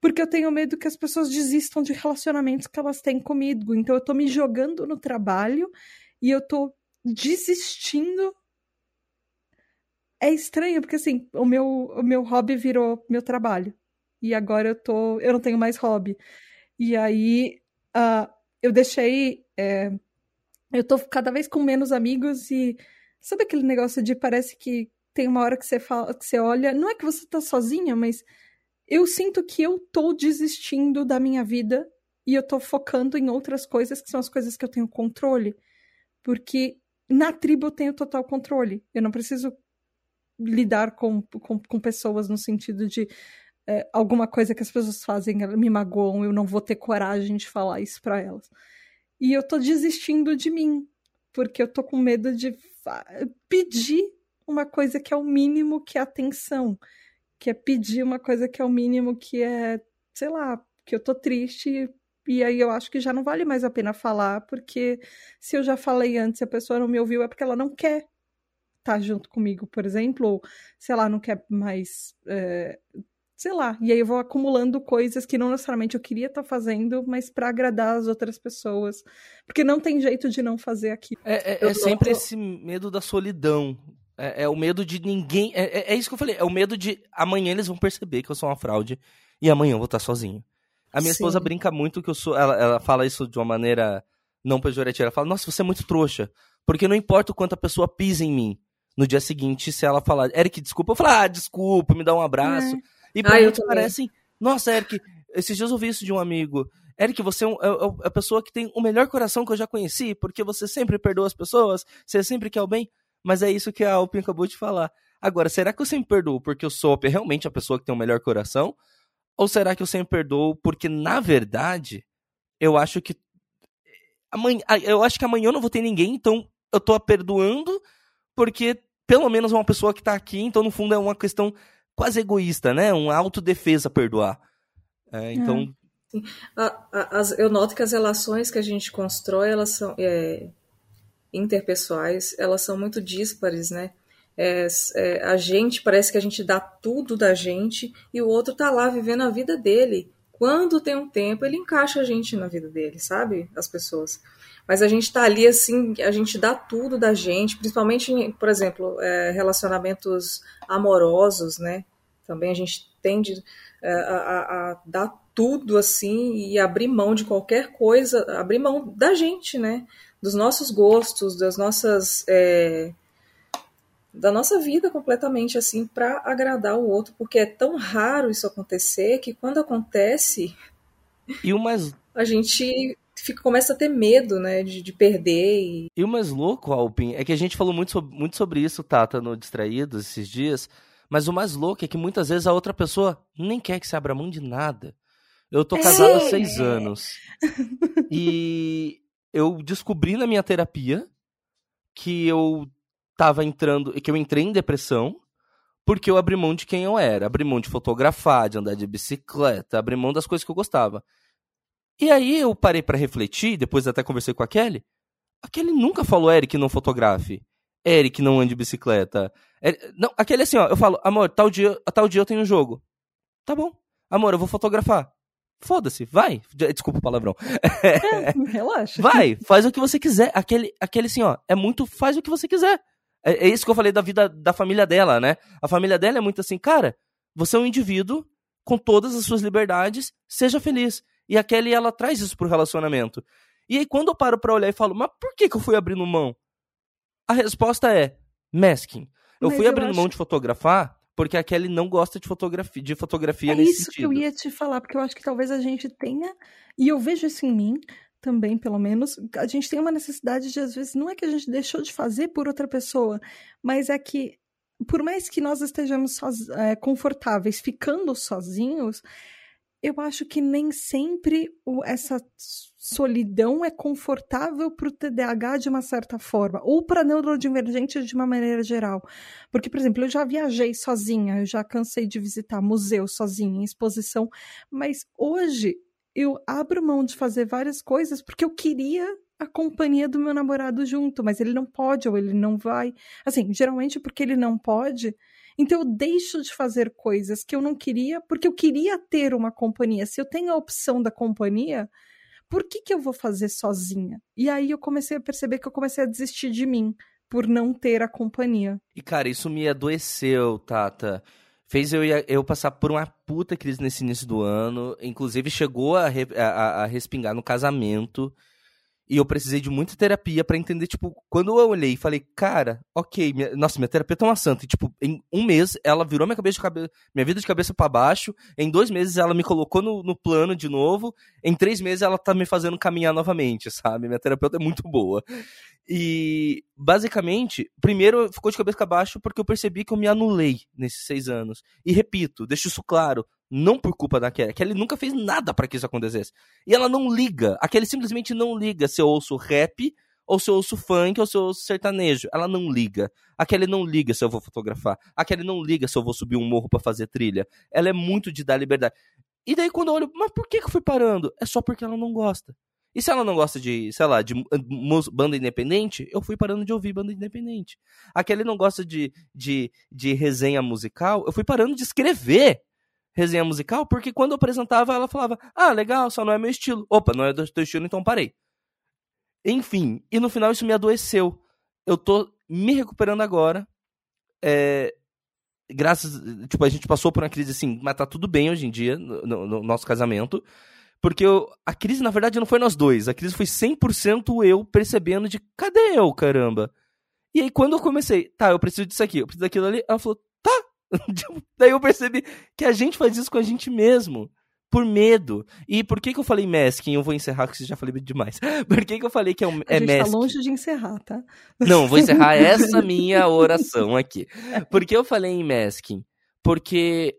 porque eu tenho medo que as pessoas desistam de relacionamentos que elas têm comigo. Então eu tô me jogando no trabalho e eu tô desistindo. É estranho, porque assim, o meu, o meu hobby virou meu trabalho. E agora eu tô. Eu não tenho mais hobby. E aí uh, eu deixei. É, eu tô cada vez com menos amigos e sabe aquele negócio de parece que tem uma hora que você fala, que você olha, não é que você tá sozinha, mas eu sinto que eu tô desistindo da minha vida e eu tô focando em outras coisas que são as coisas que eu tenho controle. Porque na tribo eu tenho total controle. Eu não preciso lidar com, com, com pessoas no sentido de é, alguma coisa que as pessoas fazem me magoam, eu não vou ter coragem de falar isso para elas. E eu tô desistindo de mim, porque eu tô com medo de pedir uma coisa que é o mínimo que é atenção, que é pedir uma coisa que é o mínimo que é, sei lá, que eu tô triste e aí eu acho que já não vale mais a pena falar, porque se eu já falei antes e a pessoa não me ouviu é porque ela não quer estar tá junto comigo, por exemplo, ou sei lá, não quer mais é, sei lá, e aí eu vou acumulando coisas que não necessariamente eu queria estar tá fazendo, mas para agradar as outras pessoas, porque não tem jeito de não fazer aqui. É, é, é sempre esse medo da solidão. É, é o medo de ninguém. É, é, é, isso que eu falei. É o medo de amanhã eles vão perceber que eu sou uma fraude e amanhã eu vou estar sozinho. A minha Sim. esposa brinca muito que eu sou. Ela, ela fala isso de uma maneira não pejorativa. Ela fala: Nossa, você é muito trouxa. Porque não importa o quanto a pessoa pisa em mim. No dia seguinte, se ela falar, Eric, desculpa, eu falo, ah, desculpa, me dá um abraço. É. E pra ah, gente parecem. Nossa, Eric, esses dias eu ouvi isso de um amigo. Eric, você é, é, é, a pessoa que tem o melhor coração que eu já conheci, porque você sempre perdoa as pessoas, você sempre quer o bem. Mas é isso que a Alpin acabou de falar. Agora, será que eu sempre perdoo porque eu sou realmente a pessoa que tem o melhor coração? Ou será que eu sempre perdoo porque, na verdade, eu acho que. Amanhã, eu acho que amanhã eu não vou ter ninguém, então eu tô perdoando porque pelo menos uma pessoa que tá aqui, então no fundo é uma questão quase egoísta, né? Uma autodefesa perdoar. É, então. É. eu noto que as relações que a gente constrói, elas são é, interpessoais, elas são muito díspares, né? É, é, a gente parece que a gente dá tudo da gente e o outro tá lá vivendo a vida dele. Quando tem um tempo, ele encaixa a gente na vida dele, sabe? As pessoas. Mas a gente tá ali assim, a gente dá tudo da gente, principalmente, por exemplo, é, relacionamentos amorosos, né? Também a gente tende é, a, a, a dar tudo assim e abrir mão de qualquer coisa, abrir mão da gente, né? Dos nossos gostos, das nossas. É, da nossa vida completamente assim para agradar o outro, porque é tão raro isso acontecer que quando acontece e o mais a gente fica, começa a ter medo, né, de, de perder. E... e o mais louco, Alpin, é que a gente falou muito sobre, muito sobre isso, Tata, no Distraídos esses dias, mas o mais louco é que muitas vezes a outra pessoa nem quer que se abra mão de nada. Eu tô casado é. há seis anos e eu descobri na minha terapia que eu tava entrando, que eu entrei em depressão porque eu abri mão de quem eu era, abri mão de fotografar, de andar de bicicleta, abri mão das coisas que eu gostava. E aí eu parei para refletir, depois até conversei com a Kelly. A Kelly nunca falou Eric não fotografe, Eric não ande de bicicleta. Eric... Não, aquele assim, ó, eu falo, amor, tal dia, tal dia eu tenho um jogo. Tá bom. Amor, eu vou fotografar. Foda-se, vai. Desculpa o palavrão. É, relaxa. Vai, faz o que você quiser. Aquele, aquele assim, ó, é muito faz o que você quiser. É, é isso que eu falei da vida da família dela, né? A família dela é muito assim, cara, você é um indivíduo com todas as suas liberdades, seja feliz. E a Kelly, ela traz isso pro relacionamento. E aí, quando eu paro pra olhar e falo, mas por que, que eu fui abrindo mão? A resposta é masking. Eu mas fui eu abrindo acho... mão de fotografar porque a Kelly não gosta de fotografia, de fotografia é nesse isso sentido. que eu ia te falar, porque eu acho que talvez a gente tenha, e eu vejo isso em mim, também, pelo menos, a gente tem uma necessidade de, às vezes, não é que a gente deixou de fazer por outra pessoa, mas é que, por mais que nós estejamos soz, é, confortáveis ficando sozinhos, eu acho que nem sempre o, essa solidão é confortável para o TDAH de uma certa forma, ou para neurodivergente de uma maneira geral. Porque, por exemplo, eu já viajei sozinha, eu já cansei de visitar museu sozinha, exposição, mas hoje eu abro mão de fazer várias coisas porque eu queria a companhia do meu namorado junto, mas ele não pode ou ele não vai. Assim, geralmente porque ele não pode, então eu deixo de fazer coisas que eu não queria porque eu queria ter uma companhia. Se eu tenho a opção da companhia, por que, que eu vou fazer sozinha? E aí eu comecei a perceber que eu comecei a desistir de mim por não ter a companhia. E cara, isso me adoeceu, Tata fez eu, eu passar por uma puta crise nesse início do ano. Inclusive, chegou a, a, a respingar no casamento. E eu precisei de muita terapia para entender, tipo, quando eu olhei e falei, cara, ok, minha, nossa, minha terapeuta é uma santa. E, tipo, em um mês ela virou minha, cabeça cabe minha vida de cabeça para baixo. Em dois meses ela me colocou no, no plano de novo. Em três meses ela tá me fazendo caminhar novamente, sabe? Minha terapeuta é muito boa. E, basicamente, primeiro ficou de cabeça para baixo porque eu percebi que eu me anulei nesses seis anos. E repito, deixo isso claro, não por culpa da Kelly. A Kelly nunca fez nada para que isso acontecesse. E ela não liga. A Kelly simplesmente não liga se eu ouço rap, ou se eu ouço funk, ou se eu ouço sertanejo. Ela não liga. A Kelly não liga se eu vou fotografar. A Kelly não liga se eu vou subir um morro para fazer trilha. Ela é muito de dar liberdade. E daí quando eu olho, mas por que, eu fui parando? É só porque ela não gosta. E se ela não gosta de, sei lá, de banda independente, eu fui parando de ouvir banda independente. Aquele não gosta de, de, de resenha musical, eu fui parando de escrever resenha musical, porque quando eu apresentava, ela falava, ah, legal, só não é meu estilo. Opa, não é do teu estilo, então parei. Enfim, e no final isso me adoeceu. Eu tô me recuperando agora. É, graças, tipo, a gente passou por uma crise assim, mas tá tudo bem hoje em dia, no, no, no nosso casamento. Porque eu, a crise, na verdade, não foi nós dois. A crise foi 100% eu percebendo de cadê eu, caramba? E aí, quando eu comecei, tá, eu preciso disso aqui, eu preciso daquilo ali, ela falou. Daí eu percebi que a gente faz isso com a gente mesmo. por medo. E por que, que eu falei masking? Eu vou encerrar, porque você já falei demais. Por que, que eu falei que é, um, é a gente masking? tá longe de encerrar, tá? Não, vou encerrar essa minha oração aqui. Por que eu falei em masking? Porque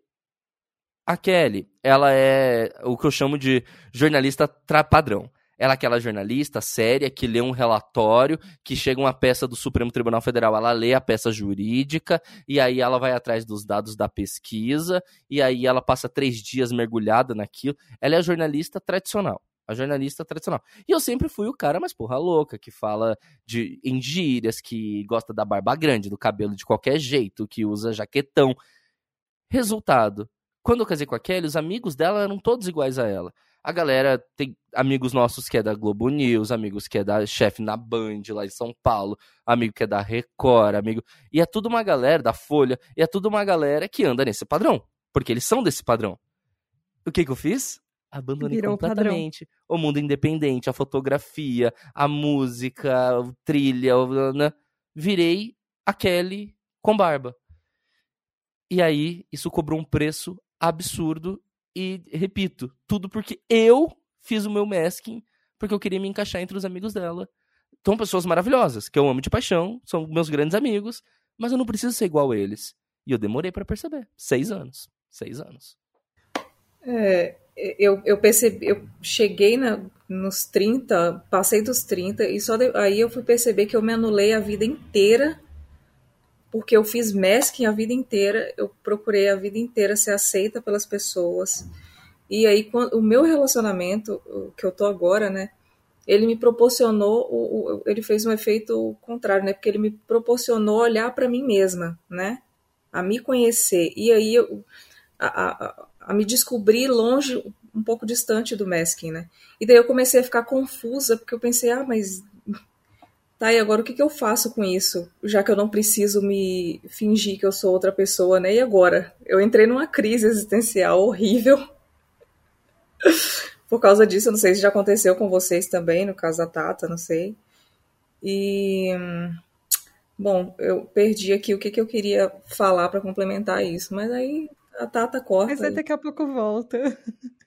a Kelly, ela é o que eu chamo de jornalista padrão. Ela é aquela jornalista séria que lê um relatório, que chega uma peça do Supremo Tribunal Federal, ela lê a peça jurídica, e aí ela vai atrás dos dados da pesquisa, e aí ela passa três dias mergulhada naquilo. Ela é a jornalista tradicional. A jornalista tradicional. E eu sempre fui o cara mais porra louca, que fala de em gírias, que gosta da barba grande, do cabelo de qualquer jeito, que usa jaquetão. Resultado. Quando eu casei com a Kelly, os amigos dela eram todos iguais a ela. A galera tem amigos nossos que é da Globo News, amigos que é da chefe na Band lá em São Paulo, amigo que é da Record, amigo. E é tudo uma galera da Folha, e é tudo uma galera que anda nesse padrão, porque eles são desse padrão. O que que eu fiz? Abandonei Virou completamente o mundo independente, a fotografia, a música, a trilha, né? virei a Kelly com barba. E aí, isso cobrou um preço absurdo e, repito, tudo porque eu fiz o meu masking porque eu queria me encaixar entre os amigos dela. São pessoas maravilhosas, que eu amo de paixão, são meus grandes amigos, mas eu não preciso ser igual a eles. E eu demorei para perceber. Seis anos. Seis anos. É, eu, eu percebi, eu cheguei na, nos 30, passei dos 30, e só de, aí eu fui perceber que eu me anulei a vida inteira, porque eu fiz masking a vida inteira, eu procurei a vida inteira ser aceita pelas pessoas. E aí, quando, o meu relacionamento, que eu tô agora, né, ele me proporcionou, o, o, ele fez um efeito contrário, né, porque ele me proporcionou olhar para mim mesma, né, a me conhecer. E aí, eu, a, a, a me descobrir longe, um pouco distante do masking, né? E daí eu comecei a ficar confusa, porque eu pensei, ah, mas tá, e agora o que, que eu faço com isso? Já que eu não preciso me fingir que eu sou outra pessoa, né? E agora? Eu entrei numa crise existencial horrível. Por causa disso, eu não sei se já aconteceu com vocês também, no caso da Tata, não sei. E. Bom, eu perdi aqui o que, que eu queria falar para complementar isso, mas aí a Tata corta. Mas aí daqui a pouco volta.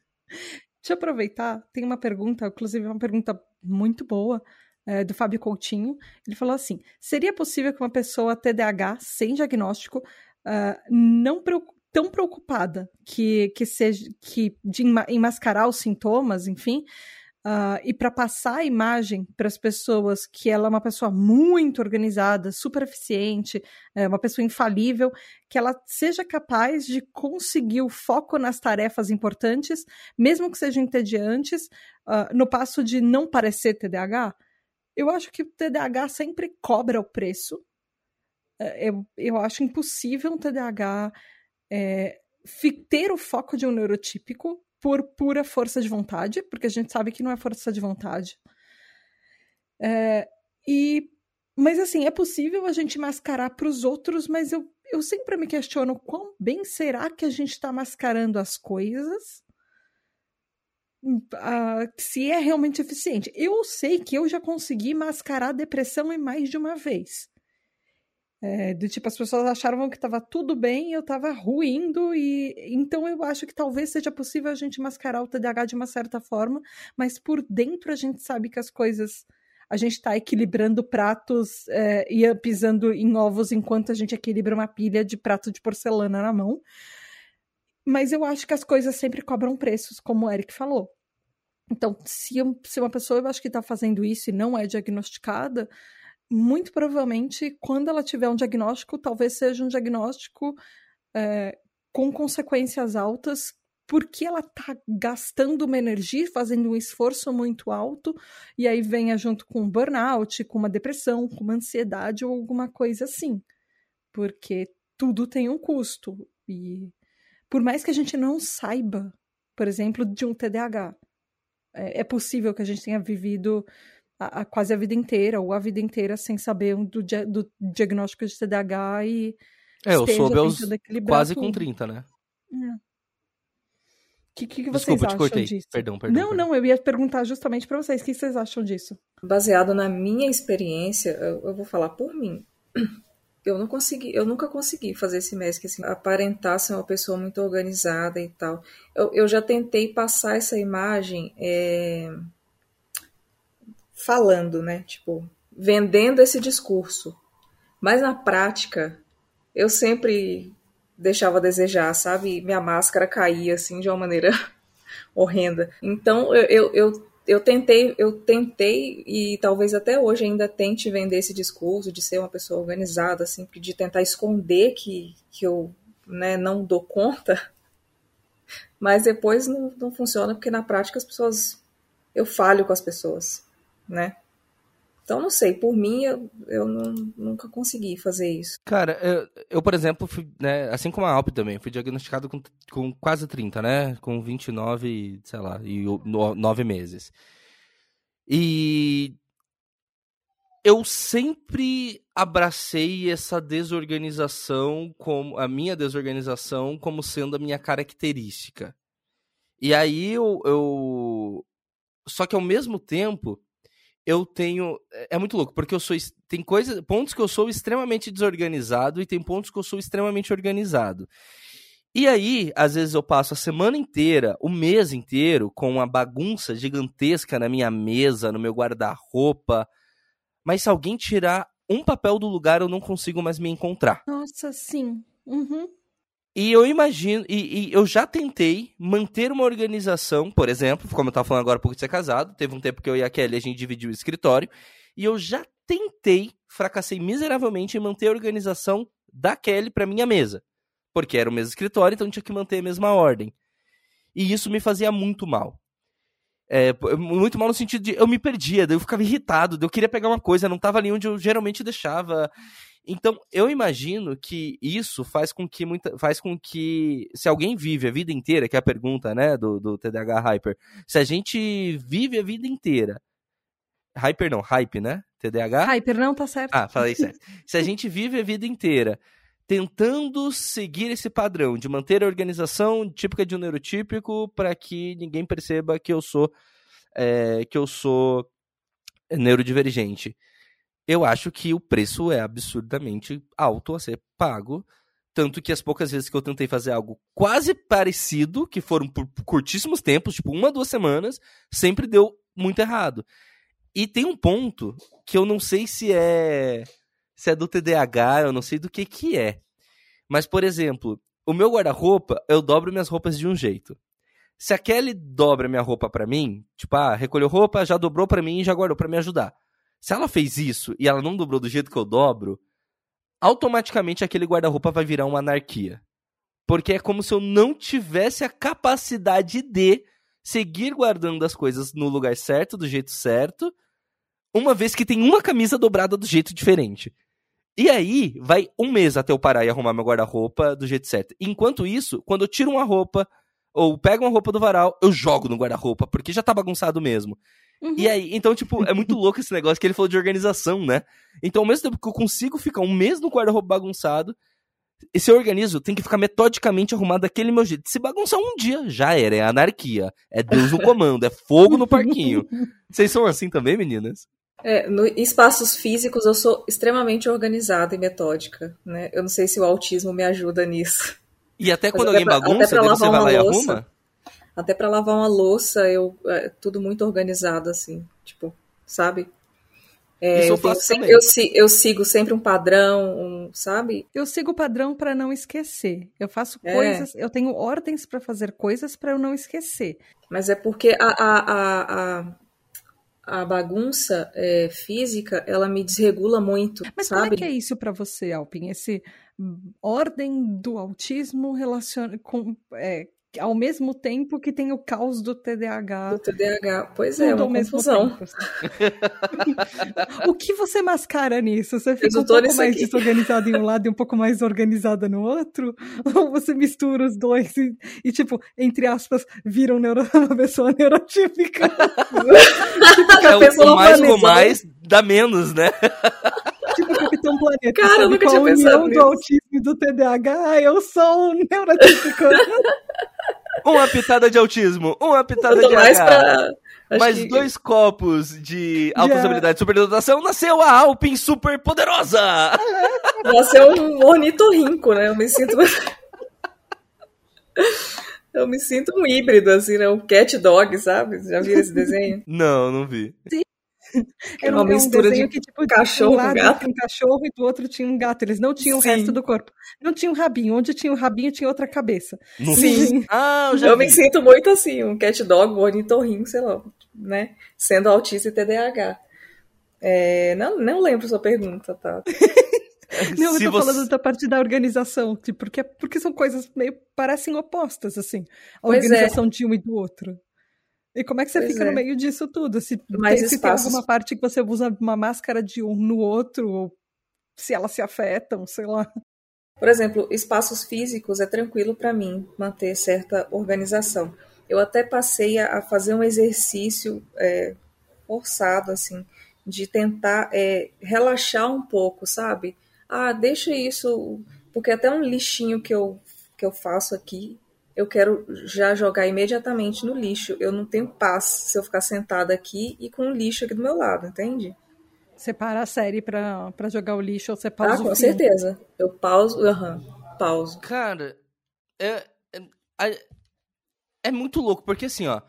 Deixa eu aproveitar, tem uma pergunta, inclusive uma pergunta muito boa, é, do Fábio Coutinho. Ele falou assim: seria possível que uma pessoa TDAH sem diagnóstico uh, não tão preocupada que, que seja que de enmascarar os sintomas, enfim, Uh, e para passar a imagem para as pessoas que ela é uma pessoa muito organizada, super eficiente, é uma pessoa infalível, que ela seja capaz de conseguir o foco nas tarefas importantes, mesmo que sejam entediantes, uh, no passo de não parecer TDAH, eu acho que o TDAH sempre cobra o preço. É, eu, eu acho impossível um TDAH é, ter o foco de um neurotípico por pura força de vontade, porque a gente sabe que não é força de vontade. É, e, mas assim, é possível a gente mascarar para os outros, mas eu, eu sempre me questiono quão bem será que a gente está mascarando as coisas? Uh, se é realmente eficiente. Eu sei que eu já consegui mascarar a depressão em mais de uma vez. É, do tipo, as pessoas achavam que estava tudo bem eu estava ruindo, e então eu acho que talvez seja possível a gente mascarar o TDAH de uma certa forma, mas por dentro a gente sabe que as coisas. A gente está equilibrando pratos é, e pisando em ovos enquanto a gente equilibra uma pilha de prato de porcelana na mão. Mas eu acho que as coisas sempre cobram preços, como o Eric falou. Então, se, se uma pessoa eu acho que está fazendo isso e não é diagnosticada, muito provavelmente, quando ela tiver um diagnóstico, talvez seja um diagnóstico é, com consequências altas, porque ela está gastando uma energia, fazendo um esforço muito alto, e aí venha junto com um burnout, com uma depressão, com uma ansiedade ou alguma coisa assim. Porque tudo tem um custo. E por mais que a gente não saiba, por exemplo, de um TDAH, é, é possível que a gente tenha vivido a, a, quase a vida inteira, ou a vida inteira sem saber do, do diagnóstico de TDAH e. É, eu soube aos quase tudo. com 30, né? O é. que, que, que vocês Desculpa, acham te cortei. disso? Perdão, perdão. Não, perdão. não, eu ia perguntar justamente para vocês. O que vocês acham disso? Baseado na minha experiência, eu, eu vou falar por mim. Eu não consegui, eu nunca consegui fazer esse MESC, assim, aparentar ser uma pessoa muito organizada e tal. Eu, eu já tentei passar essa imagem é, falando, né? Tipo, vendendo esse discurso. Mas na prática, eu sempre deixava a desejar, sabe? Minha máscara caía assim de uma maneira horrenda. Então eu, eu, eu, eu, tentei, eu tentei e talvez até hoje ainda tente vender esse discurso de ser uma pessoa organizada, assim, de tentar esconder que, que eu né, não dou conta. Mas depois não, não funciona porque na prática as pessoas eu falho com as pessoas, né? Então, não sei, por mim, eu, eu não, nunca consegui fazer isso. Cara, eu, eu, por exemplo, fui, né, assim como a Alp também, fui diagnosticado com, com quase 30, né? Com 29, sei lá, e 9 meses. E eu sempre abracei essa desorganização como a minha desorganização como sendo a minha característica. E aí eu, eu só que ao mesmo tempo eu tenho. É, é muito louco, porque eu sou. Tem coisas. Pontos que eu sou extremamente desorganizado e tem pontos que eu sou extremamente organizado. E aí, às vezes eu passo a semana inteira, o mês inteiro, com uma bagunça gigantesca na minha mesa, no meu guarda-roupa. Mas se alguém tirar um papel do lugar, eu não consigo mais me encontrar. Nossa, sim. Uhum. E eu imagino, e, e, eu já tentei manter uma organização, por exemplo, como eu tava falando agora por ser casado, teve um tempo que eu e a Kelly a gente dividiu o escritório, e eu já tentei, fracassei miseravelmente em manter a organização da Kelly para minha mesa. Porque era o mesmo escritório, então tinha que manter a mesma ordem. E isso me fazia muito mal. É, muito mal no sentido de eu me perdia, eu ficava irritado, eu queria pegar uma coisa, não estava ali onde eu geralmente deixava. Então, eu imagino que isso faz com que muita, faz com que se alguém vive a vida inteira, que é a pergunta, né, do, do TDAH Hyper, se a gente vive a vida inteira, Hyper não, hype, né? TDAH? Hyper não, tá certo. Ah, falei certo. se a gente vive a vida inteira tentando seguir esse padrão de manter a organização típica de um neurotípico para que ninguém perceba que eu sou é, que eu sou neurodivergente eu acho que o preço é absurdamente alto a ser pago. Tanto que as poucas vezes que eu tentei fazer algo quase parecido, que foram por curtíssimos tempos, tipo uma, duas semanas, sempre deu muito errado. E tem um ponto que eu não sei se é se é do TDAH, eu não sei do que que é. Mas, por exemplo, o meu guarda-roupa, eu dobro minhas roupas de um jeito. Se a Kelly dobra minha roupa para mim, tipo, ah, recolheu roupa, já dobrou para mim e já guardou para me ajudar. Se ela fez isso e ela não dobrou do jeito que eu dobro, automaticamente aquele guarda-roupa vai virar uma anarquia. Porque é como se eu não tivesse a capacidade de seguir guardando as coisas no lugar certo, do jeito certo, uma vez que tem uma camisa dobrada do jeito diferente. E aí, vai um mês até eu parar e arrumar meu guarda-roupa do jeito certo. Enquanto isso, quando eu tiro uma roupa, ou pego uma roupa do varal, eu jogo no guarda-roupa, porque já tá bagunçado mesmo. Uhum. E aí, então, tipo, é muito louco esse negócio que ele falou de organização, né? Então, ao mesmo tempo que eu consigo ficar um mês no guarda-roupa bagunçado, esse organismo tem que ficar metodicamente arrumado daquele meu jeito. Se bagunçar um dia, já era, é anarquia. É Deus no comando, é fogo no parquinho. Vocês são assim também, meninas? É, no espaços físicos eu sou extremamente organizada e metódica, né? Eu não sei se o autismo me ajuda nisso. E até quando Mas alguém pra, bagunça, você vai lá e arruma? Até para lavar uma louça, eu é, tudo muito organizado, assim, tipo, sabe? É, eu, eu, sempre, eu, eu, sigo sempre um padrão, um, sabe? Eu sigo o padrão para não esquecer. Eu faço é. coisas, eu tenho ordens para fazer coisas para eu não esquecer. Mas é porque a, a, a, a bagunça é, física, ela me desregula muito, Mas sabe? como é que é isso para você, Alpin? Esse ordem do autismo relaciona com é, ao mesmo tempo que tem o caos do TDAH. Do TDAH, pois é, uma confusão. Tempo, assim. o que você mascara nisso? Você fica um pouco mais aqui. desorganizada em um lado e um pouco mais organizada no outro? Ou você mistura os dois e, e tipo, entre aspas, vira um neuro... uma pessoa neurotípica? tipo, é, o mais com mais dá menos, né? tipo Capitão Planeta. Cara, sabe? eu nunca tinha pensado união do autismo e do TDAH, eu sou um neurotípico. uma pitada de autismo, uma pitada de mais H. Pra... mais que... dois copos de altas yeah. habilidades de superdotação, nasceu a Alpin super poderosa! Nossa, é um ornitorrinco, né? Eu me sinto. Eu me sinto um híbrido, assim, né? Um cat dog, sabe? Já viram esse desenho? Não, não vi. Sim. É uma mistura um de que, tipo, cachorro um com gato. um cachorro e do outro tinha um gato. Eles não tinham Sim. o resto do corpo. Não tinha um rabinho. Onde tinha o um rabinho, tinha outra cabeça. Sim. Ah, eu já Eu me sinto muito assim, um cat dog, um ornitorrinco, sei lá, né? Sendo autista e TDAH. É, não, não lembro sua pergunta, tá? Não, Se eu tô você- falando da parte da organização, tipo, porque, porque são coisas meio parecem opostas, assim, a Pois é. organização de um e do outro. E como é que você Pois fica é. no meio disso tudo? Se, Mais tem, se tem espaços. alguma parte que você usa uma máscara de um no outro, ou se elas se afetam, sei lá. Por exemplo, espaços físicos é tranquilo para mim manter certa organização. Eu até passei a a fazer um exercício é, forçado, assim, de tentar é, relaxar um pouco, sabe? Ah, deixa isso, porque até um lixinho que eu, que eu faço aqui, eu quero já jogar imediatamente no lixo. Eu não tenho paz se eu ficar sentada aqui e com o lixo aqui do meu lado, entende? Você para a série pra, pra jogar o lixo ou você Ah, pausa com o filme. certeza. Eu pauso, aham, pauso. Cara, é, é, a- é muito louco, porque assim, ó,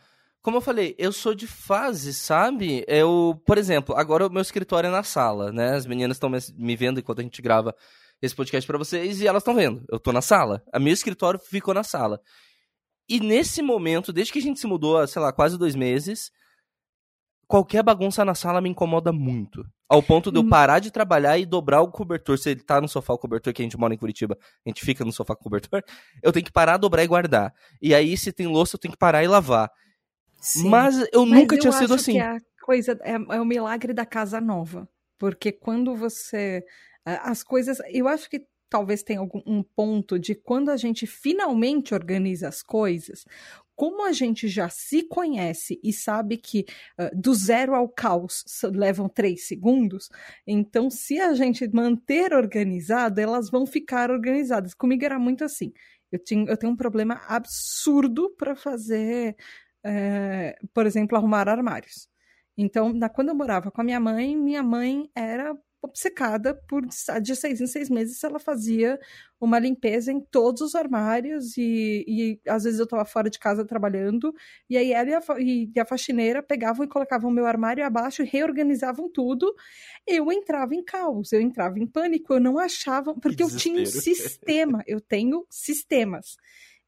como eu falei, eu sou de fase, sabe? Eu, por exemplo, agora o meu escritório é na sala, né? As meninas estão me vendo enquanto a gente grava esse podcast pra vocês e elas estão vendo. Eu tô na sala. A meu escritório ficou na sala. E nesse momento, desde que a gente se mudou há, sei lá, quase dois meses, qualquer bagunça na sala me incomoda muito. Ao ponto de eu Hum. parar de trabalhar e dobrar o cobertor. Se ele tá no sofá o cobertor, que a gente mora em Curitiba, a gente fica no sofá com o cobertor, eu tenho que parar, dobrar e guardar. E aí, se tem louça, eu tenho que parar e lavar. Sim. Mas eu Mas nunca eu tinha sido assim. Que a coisa é, é o milagre da casa nova. Porque quando você. As coisas. Eu acho que talvez tenha algum um ponto de quando a gente finalmente organiza as coisas, como a gente já se conhece e sabe que ah, do zero ao caos levam três segundos, então se a gente manter organizado, elas vão ficar organizadas. Comigo era muito assim. Eu, tinha, eu tenho um problema absurdo para fazer é, por exemplo, arrumar armários. Então, na- quando eu morava com a minha mãe, minha mãe era obcecada por de seis em seis meses ela fazia uma limpeza em todos os armários e, e às vezes eu estava fora de casa trabalhando e aí ela e a, e a faxineira pegavam e colocavam meu armário abaixo e reorganizavam tudo. Eu entrava em caos eu entrava em pânico eu não achava porque eu tinha um sistema eu tenho sistemas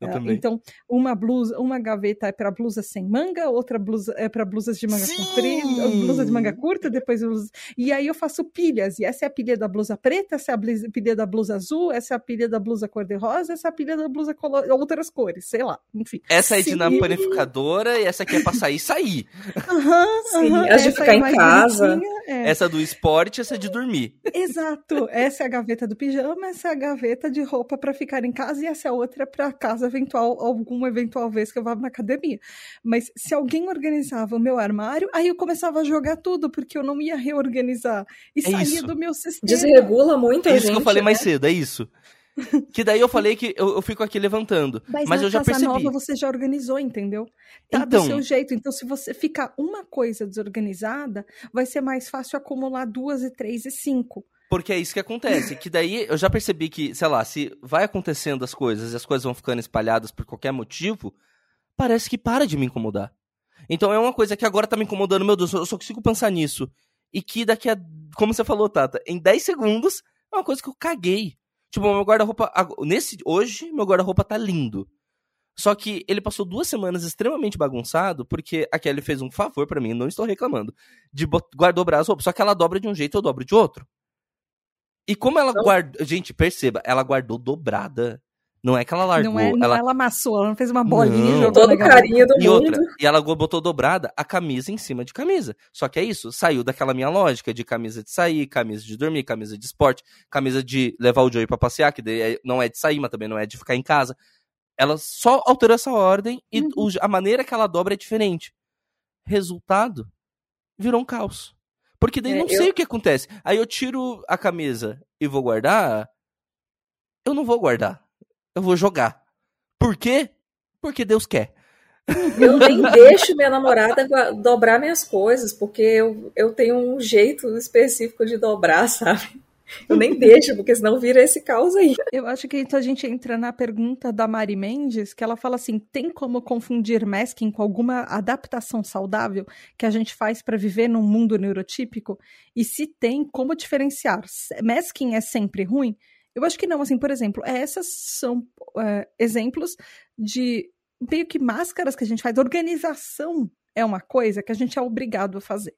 Eu também. Então, uma blusa, uma gaveta é para blusa sem manga, outra blusa é para blusas de manga comprida, blusa de manga curta, depois blusa... e aí eu faço pilhas, e essa é a pilha da blusa preta, essa é a pilha da blusa azul, essa é a pilha da blusa cor-de-rosa, essa é a pilha da blusa colo... outras cores, sei lá, enfim. Essa é de na panificadora e essa aqui é pra sair, sair. Aham, Sim, aham, as de essa ficar é em casa. é. Essa do esporte, essa é de dormir. Exato. Essa é a gaveta do pijama, essa é a gaveta de roupa para ficar em casa e essa é outra para caso eventual, alguma eventual vez que eu vá na academia. Mas se alguém organizava o meu armário, aí eu começava a jogar tudo, porque eu não ia reorganizar. E É saía isso. do meu sistema. Desregula muito É a isso gente. que eu falei né? mais cedo, é isso. Que daí eu falei que eu, eu fico aqui levantando. Mas, Mas, na eu já percebi. nova você já organizou, entendeu? Tá Então- do seu jeito. Então, se você ficar uma coisa desorganizada, vai ser mais fácil acumular duas e três e cinco. Porque é isso que acontece. Que daí eu já percebi que, sei lá, se vai acontecendo as coisas e as coisas vão ficando espalhadas por qualquer motivo, parece que para de me incomodar. Então é uma coisa que agora tá me incomodando, meu Deus, eu só consigo pensar nisso. E que daqui a, como você falou, Tata, em 10 segundos é uma coisa que eu caguei. Tipo, meu guarda-roupa, nesse, hoje, meu guarda-roupa tá lindo. Só que ele passou duas semanas extremamente bagunçado, porque a Kelly fez um favor pra mim, não estou reclamando, de bot- guard- dobrar as roupas. Só que ela dobra de um jeito, eu dobro de outro. E como ela Então- guardou. Gente, perceba, ela guardou dobrada. Não é que ela largou. Não é, não ela... ela amassou, ela não fez uma bolinha Não. e jogou Todo carinho do E mundo. outra, e ela botou dobrada a camisa em cima de camisa. Só que é isso, saiu daquela minha lógica de camisa de sair, camisa de dormir, camisa de esporte, camisa de levar o Joey pra passear, que daí é- não é de sair, mas também não é de ficar em casa. Ela só alterou essa ordem e Uhum. a maneira que ela dobra é diferente. Resultado, virou um caos. Porque daí É, não eu- sei o que acontece. Aí eu tiro a camisa e vou guardar. Eu não vou guardar. Eu vou jogar. Por quê? Porque Deus quer. Eu nem deixo minha namorada dobrar minhas coisas, porque eu, eu tenho um jeito específico de dobrar, sabe? Eu nem deixo, porque senão vira esse caos aí. Eu acho que então a gente entra na pergunta da Mari Mendes, que ela fala assim: tem como confundir masking com alguma adaptação saudável que a gente faz para viver num mundo neurotípico? E se tem, como diferenciar? Masking é sempre ruim? Eu acho que não, assim, por exemplo, essas são é, exemplos de meio que máscaras que a gente faz. Organização é uma coisa que a gente é obrigado a fazer.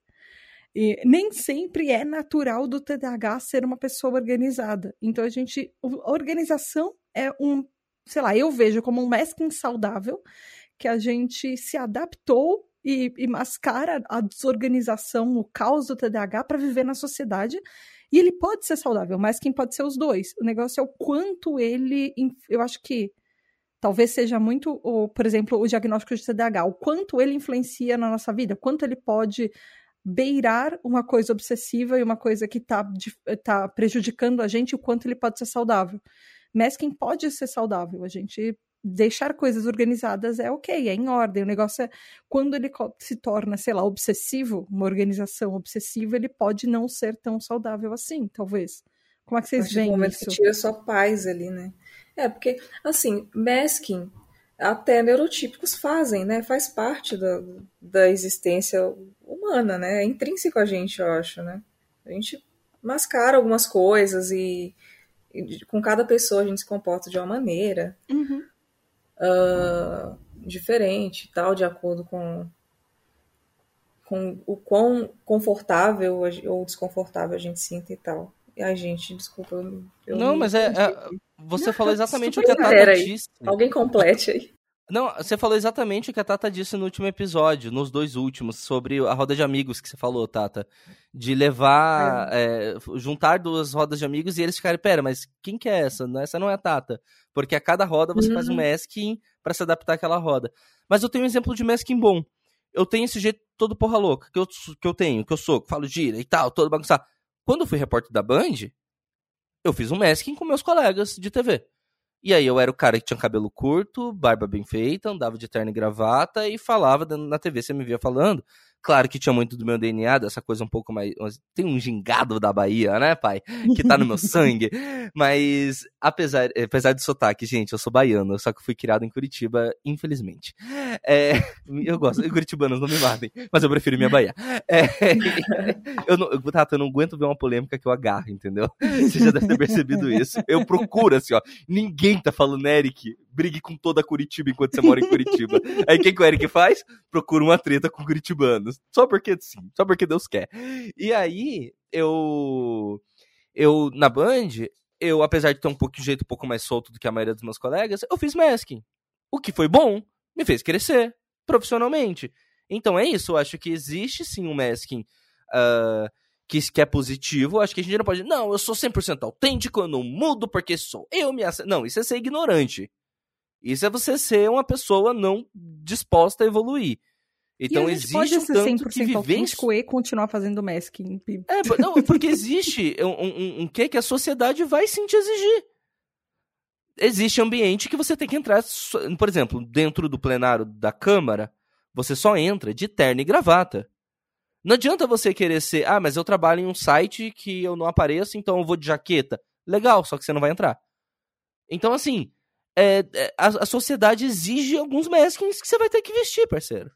E nem sempre é natural do TDAH ser uma pessoa organizada. Então a gente. A organização é um. Sei lá, eu vejo como um masking saudável que a gente se adaptou e, e mascara a desorganização, o caos do TDAH para viver na sociedade. E ele pode ser saudável, mas quem pode ser os dois. O negócio é o quanto ele. Eu acho que talvez seja muito, por exemplo, o diagnóstico de TDAH, o quanto ele influencia na nossa vida, quanto ele pode beirar uma coisa obsessiva e uma coisa que está tá prejudicando a gente, o quanto ele pode ser saudável. Masking pode ser saudável, a gente deixar coisas organizadas é ok, é em ordem. O negócio é quando ele se torna, sei lá, obsessivo, uma organização obsessiva, ele pode não ser tão saudável assim, talvez. Como é que vocês veem momento isso? Que tira sua paz ali, né? É, porque, assim, masking até neurotípicos fazem, né? Faz parte da, da existência humana, né? É intrínseco a gente, eu acho, né? A gente mascara algumas coisas e, e com cada pessoa a gente se comporta de uma maneira uhum. uh, diferente, tal, de acordo com com o quão confortável ou desconfortável a gente sinta e tal. E a gente, desculpa, eu, eu não, mas é, é, você falou exatamente o que a Tata aí. disse. Alguém complete aí. Não, você falou exatamente o que a Tata disse no último episódio, nos dois últimos, sobre a roda de amigos que você falou, Tata. De levar, é. É, juntar duas rodas de amigos e eles ficarem, pera, mas quem que é essa? Essa não é a Tata. Porque a cada roda você uhum. faz um uhum. masking para se adaptar àquela roda. Mas eu tenho um exemplo de masking bom. Eu tenho esse jeito todo porra louca que eu, que eu tenho, que eu sou, que falo gira e tal, todo bagunçado. Quando eu fui repórter da Band, eu fiz um masking com meus colegas de TV. E aí eu era o cara que tinha cabelo curto, barba bem feita, andava de terno e gravata e falava na TV, você me via falando. Claro que tinha muito do meu DNA, dessa coisa um pouco mais. Tem um gingado da Bahia, né, pai? Que tá no meu sangue. Mas, apesar, apesar de sotaque, gente, eu sou baiano, só que fui criado em Curitiba, infelizmente. É, eu gosto, curitibanos não me matem, mas eu prefiro minha Bahia. É, eu não, Tata, eu não aguento ver uma polêmica que eu agarro, entendeu? Você já deve ter percebido isso. Eu procuro, assim, ó. Ninguém tá falando, Eric, brigue com toda Curitiba enquanto você mora em Curitiba. Aí o que, que o Eric faz? Procura uma treta com curitibanos. Só porque sim, só porque Deus quer. E aí, eu. Eu, na Band, eu, apesar de ter um pouco de jeito um pouco mais solto do que a maioria dos meus colegas, eu fiz masking. O que foi bom, me fez crescer profissionalmente. Então é isso, eu acho que existe sim um masking uh, que, que é positivo. Acho que a gente não pode. Não, eu sou 100% autêntico, eu não mudo porque sou eu me Não, isso é ser ignorante. Isso é você ser uma pessoa não disposta a evoluir. Então existe pode um tanto 100% que vivência... e continuar fazendo masking. É, não, porque existe um, um, um que que a sociedade vai sim te exigir. Existe ambiente que você tem que entrar, por exemplo, dentro do plenário da Câmara, você só entra de terno e gravata. Não adianta você querer ser, ah, mas eu trabalho em um site que eu não apareço, então eu vou de jaqueta. Legal, só que você não vai entrar. Então, assim, é, é, a, a, sociedade exige alguns maskings que você vai ter que vestir, parceiro.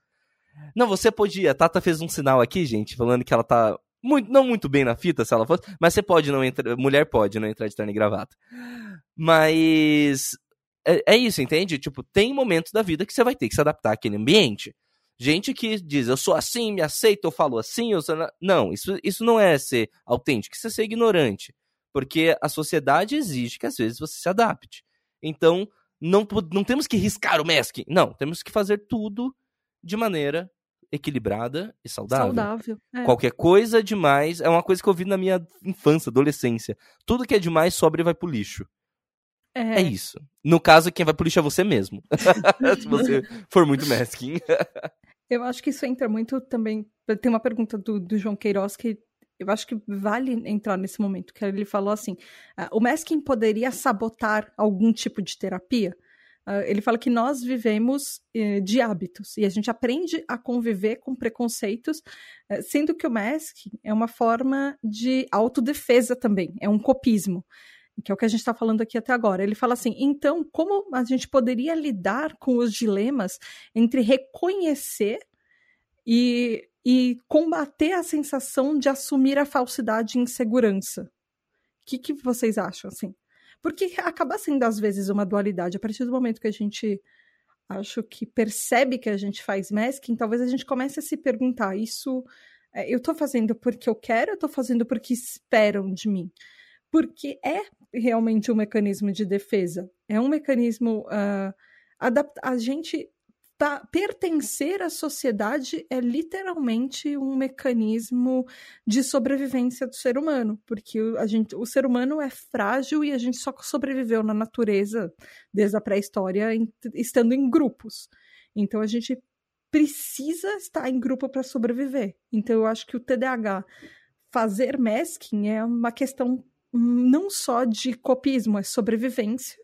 Não, você podia. A Tata fez um sinal aqui, gente, falando que ela tá muito, não muito bem na fita, se ela fosse, mas você pode não entrar. Mulher pode não entrar de terno e gravata. Mas. É, é isso, entende? Tipo, tem momentos da vida que você vai ter que se adaptar àquele ambiente. Gente que diz, eu sou assim, me aceito, eu falo assim, eu sou... Não, isso, isso não é ser autêntico, isso é ser ignorante. Porque a sociedade exige que às vezes você se adapte. Então, não, não temos que riscar o masking. Não, temos que fazer tudo de maneira equilibrada e saudável. Saudável. É. Qualquer coisa demais é uma coisa que eu vi na minha infância, adolescência. Tudo que é demais sobra e vai pro lixo. É. é isso. No caso, quem vai pro lixo é você mesmo. Se você for muito masking. eu acho que isso entra muito também. Tem uma pergunta do, do João Queiroz que eu acho que vale entrar nesse momento, que ele falou assim: uh, o masking poderia sabotar algum tipo de terapia? Uh, ele fala que nós vivemos uh, de hábitos e a gente aprende a conviver com preconceitos, uh, sendo que o masking é uma forma de autodefesa também, é um copismo, que é o que a gente está falando aqui até agora. Ele fala assim: então, como a gente poderia lidar com os dilemas entre reconhecer e, e combater a sensação de assumir a falsidade e insegurança? O que, que vocês acham assim? Porque acaba sendo, às vezes, uma dualidade. A partir do momento que a gente acho que percebe que a gente faz masking, talvez a gente comece a se perguntar: isso é, eu estou fazendo porque eu quero, eu estou fazendo porque esperam de mim? Porque é realmente um mecanismo de defesa, é um mecanismo. Uh, a gente pertencer à sociedade é literalmente um mecanismo de sobrevivência do ser humano, porque a gente, o ser humano é frágil e a gente só sobreviveu na natureza desde a pré-história estando em grupos. Então a gente precisa estar em grupo para sobreviver. Então eu acho que o TDAH fazer masking é uma questão não só de copismo, é sobrevivência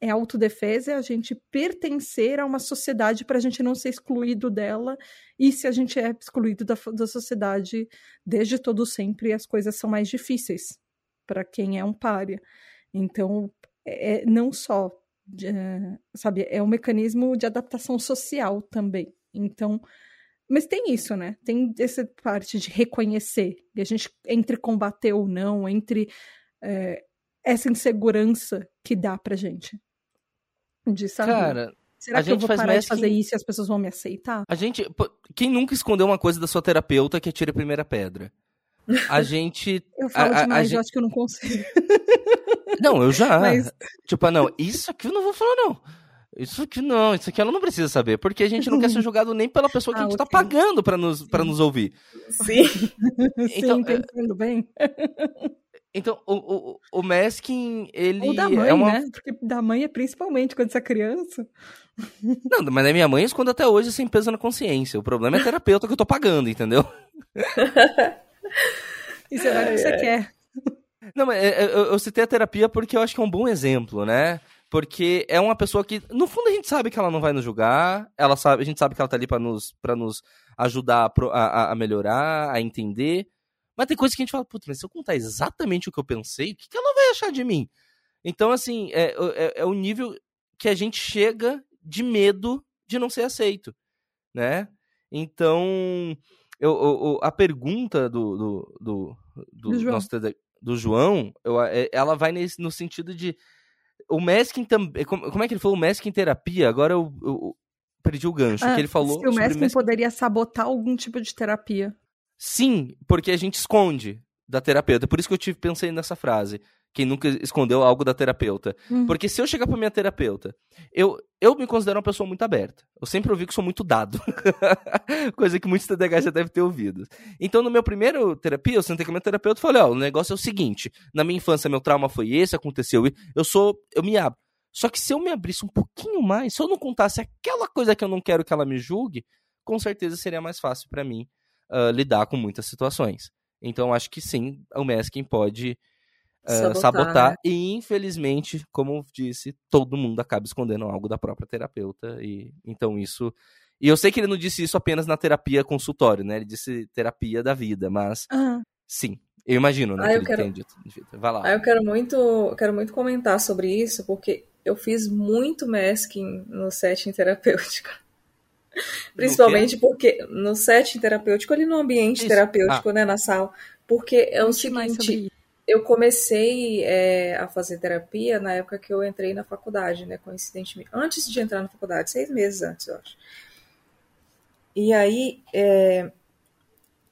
é autodefesa, é a gente pertencer a uma sociedade para a gente não ser excluído dela. E se a gente é excluído da, da sociedade desde todo sempre, as coisas são mais difíceis para quem é um pária. Então, é, é não só, é, sabe, é um mecanismo de adaptação social também. Então, mas tem isso, né? Tem essa parte de reconhecer, e a gente, entre combater ou não, entre é, essa insegurança que dá pra gente de saber. Cara, Será que eu vou parar de fazer isso e as pessoas vão me aceitar? A gente. Quem nunca escondeu uma coisa da sua terapeuta que atira a primeira pedra? A gente. eu falo a, demais, a, a eu acho que eu não consigo. Não, eu já. Mas... Tipo, ah, não, isso aqui eu não vou falar, não. Isso aqui não, isso aqui ela não precisa saber, porque a gente não quer ser julgado nem pela pessoa que ah, a gente tá okay. tá pagando pra nos, pra nos ouvir. Sim. Então, Sim, entendendo bem. Então, o, o, o masking, ele. Ou da mãe, é uma... né? Porque da mãe é principalmente quando você é criança. Não, mas a minha mãe esconde até hoje sem peso na consciência. O problema é terapeuta que eu tô pagando, entendeu? Isso é o que você quer. Não, mas é, é, eu, eu citei a terapia porque eu acho que é um bom exemplo, né? Porque é uma pessoa que, no fundo, a gente sabe que ela não vai nos julgar, ela sabe, a gente sabe que ela tá ali para nos, pra nos ajudar a, a, a melhorar, a entender. Mas tem coisas que a gente fala, putz, mas se eu contar exatamente o que eu pensei, o que, que ela vai achar de mim? Então, assim, é, é, é o nível que a gente chega de medo de não ser aceito, né? Então, eu, eu, a pergunta do, do, do, do, do João, nosso, do João eu, é, ela vai nesse, no sentido de o masking também. Como é que ele falou? O masking terapia? Agora eu, eu perdi o gancho. Ah, que ele falou. Se o masking, masking poderia sabotar algum tipo de terapia. Sim, porque a gente esconde da terapeuta. Por isso que eu tive pensei nessa frase. Quem nunca escondeu algo da terapeuta. Hum. Porque se eu chegar pra minha terapeuta, eu, eu me considero uma pessoa muito aberta. Eu sempre ouvi que sou muito dado. Coisa que muitos TDAH já devem ter ouvido. Então, no meu primeiro terapia, eu sentei com a minha terapeuta e falei: ó, o negócio é o seguinte: na minha infância, meu trauma foi esse, aconteceu e eu sou. Eu me abro. Só que se eu me abrisse um pouquinho mais, se eu não contasse aquela coisa que eu não quero que ela me julgue, com certeza seria mais fácil para mim uh, lidar com muitas situações. Então, acho que sim, o masking pode uh, sabotar, sabotar né? e, infelizmente, como disse, todo mundo acaba escondendo algo da própria terapeuta. E então isso. E eu sei que ele não disse isso apenas na terapia consultório, né? Ele disse terapia da vida, mas uhum. sim, eu imagino, né? Ah, eu quero... Vai lá. Ah, eu quero muito, eu quero muito comentar sobre isso, porque eu fiz muito masking no setting terapêutico. Principalmente porque no setting terapêutico, ali no ambiente Isso. terapêutico, ah. né, na sala. Porque é o seguinte, eu comecei é, a fazer terapia na época que eu entrei na faculdade, né, coincidentemente. Antes de entrar na faculdade, seis meses antes, eu acho. E aí, é,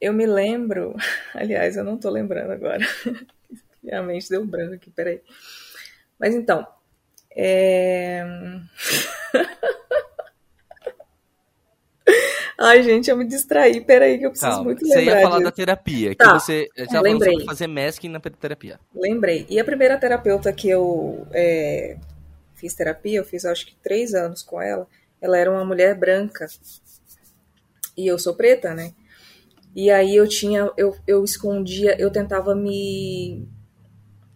eu me lembro, aliás, eu não tô lembrando agora. Minha mente deu branco aqui, peraí. Mas então, é... Ai, gente, eu me distraí. Peraí, que eu preciso Calma, muito lembrar. Você ia falar disso. da terapia, que tá, você já lembrei. falou fazer masking na terapia. Lembrei. E a primeira terapeuta que eu é, fiz terapia, eu fiz acho que três anos com ela, ela era uma mulher branca. E eu sou preta, né? E aí eu tinha, eu, eu escondia, eu tentava me,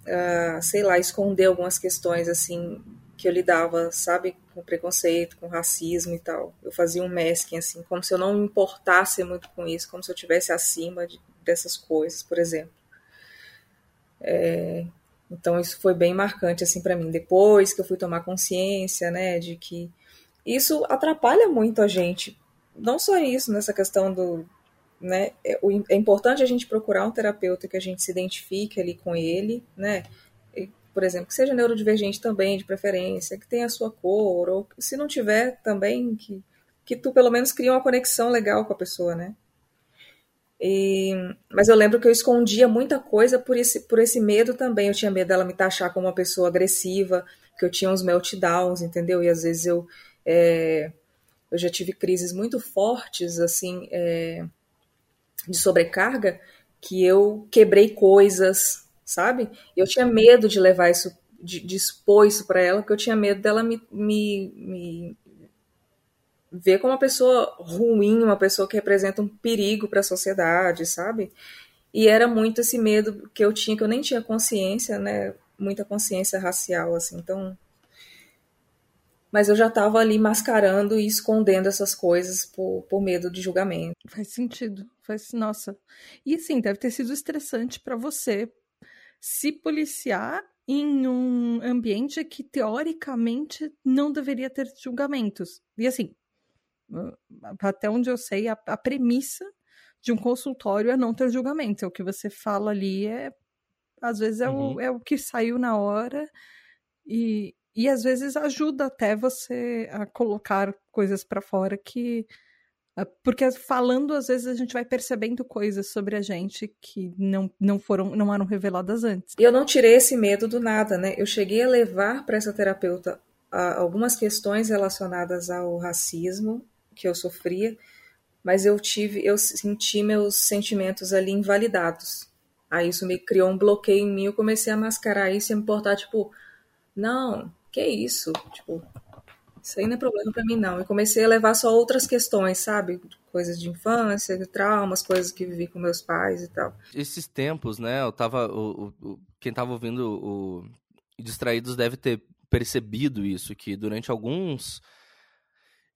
uh, sei lá, esconder algumas questões assim que eu lidava, sabe, com preconceito, com racismo e tal. Eu fazia um masking, assim, como se eu não me importasse muito com isso, como se eu tivesse acima de, dessas coisas, por exemplo. É, então isso foi bem marcante assim para mim. Depois que eu fui tomar consciência, né, de que isso atrapalha muito a gente. Não só isso nessa questão do, né, é, é importante a gente procurar um terapeuta que a gente se identifique ali com ele, né, por exemplo, que seja neurodivergente também, de preferência, que tenha a sua cor, ou se não tiver também, que, que tu pelo menos crie uma conexão legal com a pessoa, né? E, mas eu lembro que eu escondia muita coisa por esse, por esse medo também. Eu tinha medo dela me taxar como uma pessoa agressiva, que eu tinha uns meltdowns, entendeu? E às vezes eu, é, eu já tive crises muito fortes, assim, é, de sobrecarga, que eu quebrei coisas, sabe? Eu tinha medo de levar isso, de, de expor isso para ela, porque eu tinha medo dela me, me, me ver como uma pessoa ruim, uma pessoa que representa um perigo para a sociedade, sabe? E era muito esse medo que eu tinha, que eu nem tinha consciência, né? Muita consciência racial, assim. Então. Mas eu já estava ali mascarando e escondendo essas coisas por, por medo de julgamento. Faz sentido. Faz, nossa. E assim, deve ter sido estressante para você se policiar em um ambiente que teoricamente não deveria ter julgamentos. E assim, até onde eu sei, a, a premissa de um consultório é não ter julgamento. É o que você fala ali é. Às vezes é, uhum. o, é o que saiu na hora e, e às vezes ajuda até você a colocar coisas para fora que. Ah, porque falando, às vezes a gente vai percebendo coisas sobre a gente que não, não foram, não eram reveladas antes. E eu não tirei esse medo do nada, né? Eu cheguei a levar para essa terapeuta ah, algumas questões relacionadas ao racismo que eu sofria, mas eu tive, eu senti meus sentimentos ali invalidados. Aí isso me criou um bloqueio em mim, eu comecei a mascarar isso e me importar, tipo, não, que isso? Tipo, isso aí não é problema para mim, não. E comecei a levar só outras questões, sabe? Coisas de infância, de traumas, coisas que vivi com meus pais e tal. Esses tempos, né? Eu tava. O, o, quem tava ouvindo o Distraídos deve ter percebido isso, que durante alguns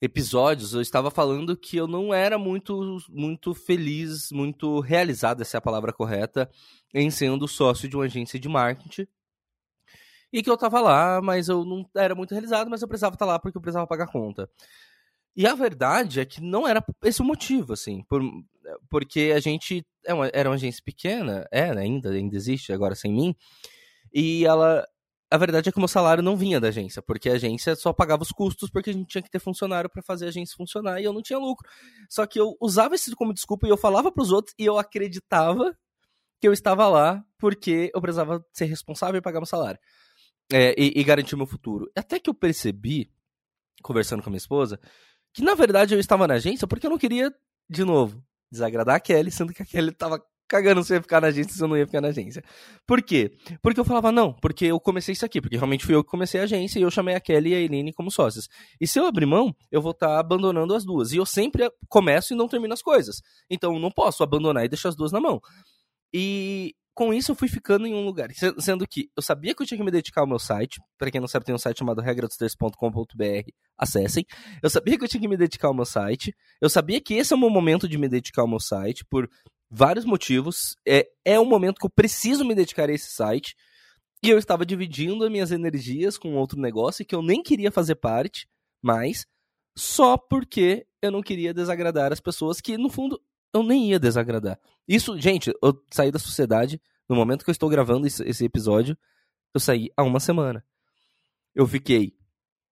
episódios eu estava falando que eu não era muito muito feliz, muito realizado, essa é a palavra correta, em sendo sócio de uma agência de marketing. E que eu estava lá, mas eu não era muito realizado, mas eu precisava estar lá porque eu precisava pagar conta. E a verdade é que não era esse o motivo, assim, por, porque a gente é uma, era uma agência pequena, é, né, ainda, ainda existe, agora sem mim, e ela a verdade é que o meu salário não vinha da agência, porque a agência só pagava os custos porque a gente tinha que ter funcionário para fazer a agência funcionar e eu não tinha lucro. Só que eu usava isso como desculpa e eu falava para os outros e eu acreditava que eu estava lá porque eu precisava ser responsável e pagar meu salário é, e, e garantir meu futuro. Até que eu percebi, conversando com a minha esposa, que na verdade eu estava na agência porque eu não queria, de novo, desagradar a Kelly, sendo que a Kelly estava cagando se eu ia ficar na agência se eu não ia ficar na agência. Por quê? Porque eu falava, não, porque eu comecei isso aqui, porque realmente fui eu que comecei a agência e eu chamei a Kelly e a Eileen como sócias. E se eu abrir mão, eu vou estar tá abandonando as duas. E eu sempre começo e não termino as coisas. Então eu não posso abandonar e deixar as duas na mão. E com isso eu fui ficando em um lugar, sendo que eu sabia que eu tinha que me dedicar ao meu site, para quem não sabe tem um site chamado regradosterço.com.br, acessem. Eu sabia que eu tinha que me dedicar ao meu site, eu sabia que esse é o meu momento de me dedicar ao meu site, por vários motivos. É, é um momento que eu preciso me dedicar a esse site. E eu estava dividindo as minhas energias com outro negócio que eu nem queria fazer parte, mas só porque eu não queria desagradar as pessoas que, no fundo, eu nem ia desagradar. Isso, gente, eu saí da sociedade no momento que eu estou gravando esse episódio, eu saí há uma semana. Eu fiquei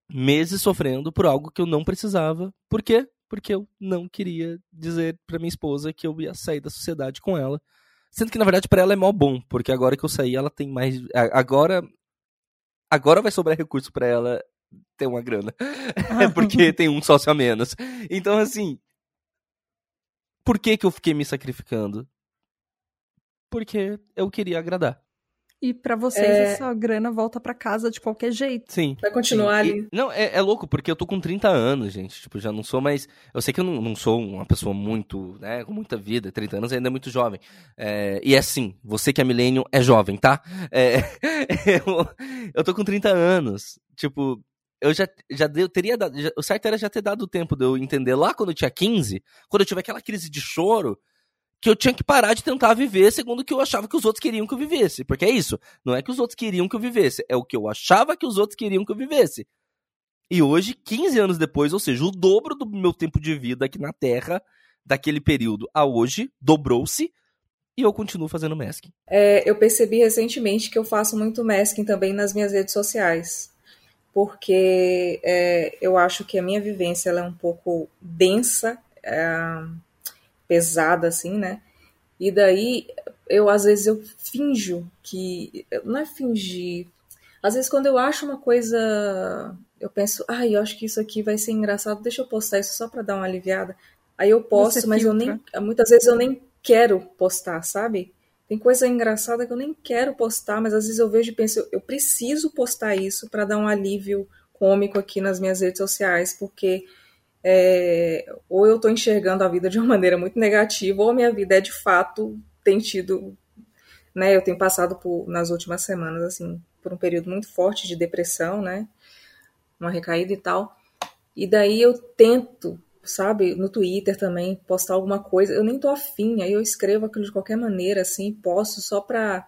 meses sofrendo por algo que eu não precisava. Por quê? porque eu não queria dizer para minha esposa que eu ia sair da sociedade com ela. Sendo que, na verdade, para ela é mó bom, porque agora que eu saí, ela tem mais. Agora. Agora vai sobrar recurso para ela ter uma grana. Ah. porque tem um sócio a menos. Então, assim. Por que, que eu fiquei me sacrificando? Porque eu queria agradar. E para vocês é... essa grana volta para casa de qualquer jeito. Sim. Vai continuar ali. E, não, é, é, louco, porque eu tô com 30 anos, gente. Tipo, já não sou mais. Eu sei que eu não, não sou uma pessoa muito, né, com muita vida. 30 anos ainda é muito jovem. É, e é assim, você que é milênio é jovem, tá? É, eu, eu tô com 30 anos. Tipo, eu já, já deu, teria dado. Já, o certo era já ter dado o tempo de eu entender lá quando eu tinha 15, quando eu tive aquela crise de choro, que eu tinha que parar de tentar viver segundo o que eu achava que os outros queriam que eu vivesse. Porque é isso. Não é que os outros queriam que eu vivesse, é o que eu achava que os outros queriam que eu vivesse. E hoje, 15 anos depois, ou seja, o dobro do meu tempo de vida aqui na Terra, daquele período a hoje, dobrou-se, e eu continuo fazendo masking. É, eu percebi recentemente que eu faço muito masking também nas minhas redes sociais porque é, eu acho que a minha vivência ela é um pouco densa, é, pesada, assim, né? E daí, eu às vezes eu finjo que. Não é fingir. Às vezes, quando eu acho uma coisa. Eu penso, ai, ah, eu acho que isso aqui vai ser engraçado, deixa eu postar isso só para dar uma aliviada. Aí eu posto, mas eu nem. Muitas vezes eu nem quero postar, sabe? Tem coisa engraçada que eu nem quero postar, mas às vezes eu vejo e penso, eu preciso postar isso para dar um alívio cômico aqui nas minhas redes sociais, porque é, ou eu estou enxergando a vida de uma maneira muito negativa, ou a minha vida é de fato tem tido, né? Eu tenho passado por nas últimas semanas assim por um período muito forte de depressão, né? Uma recaída e tal. E daí eu tento sabe, no Twitter também, postar alguma coisa. Eu nem tô afim, aí eu escrevo aquilo de qualquer maneira, assim, posto só pra.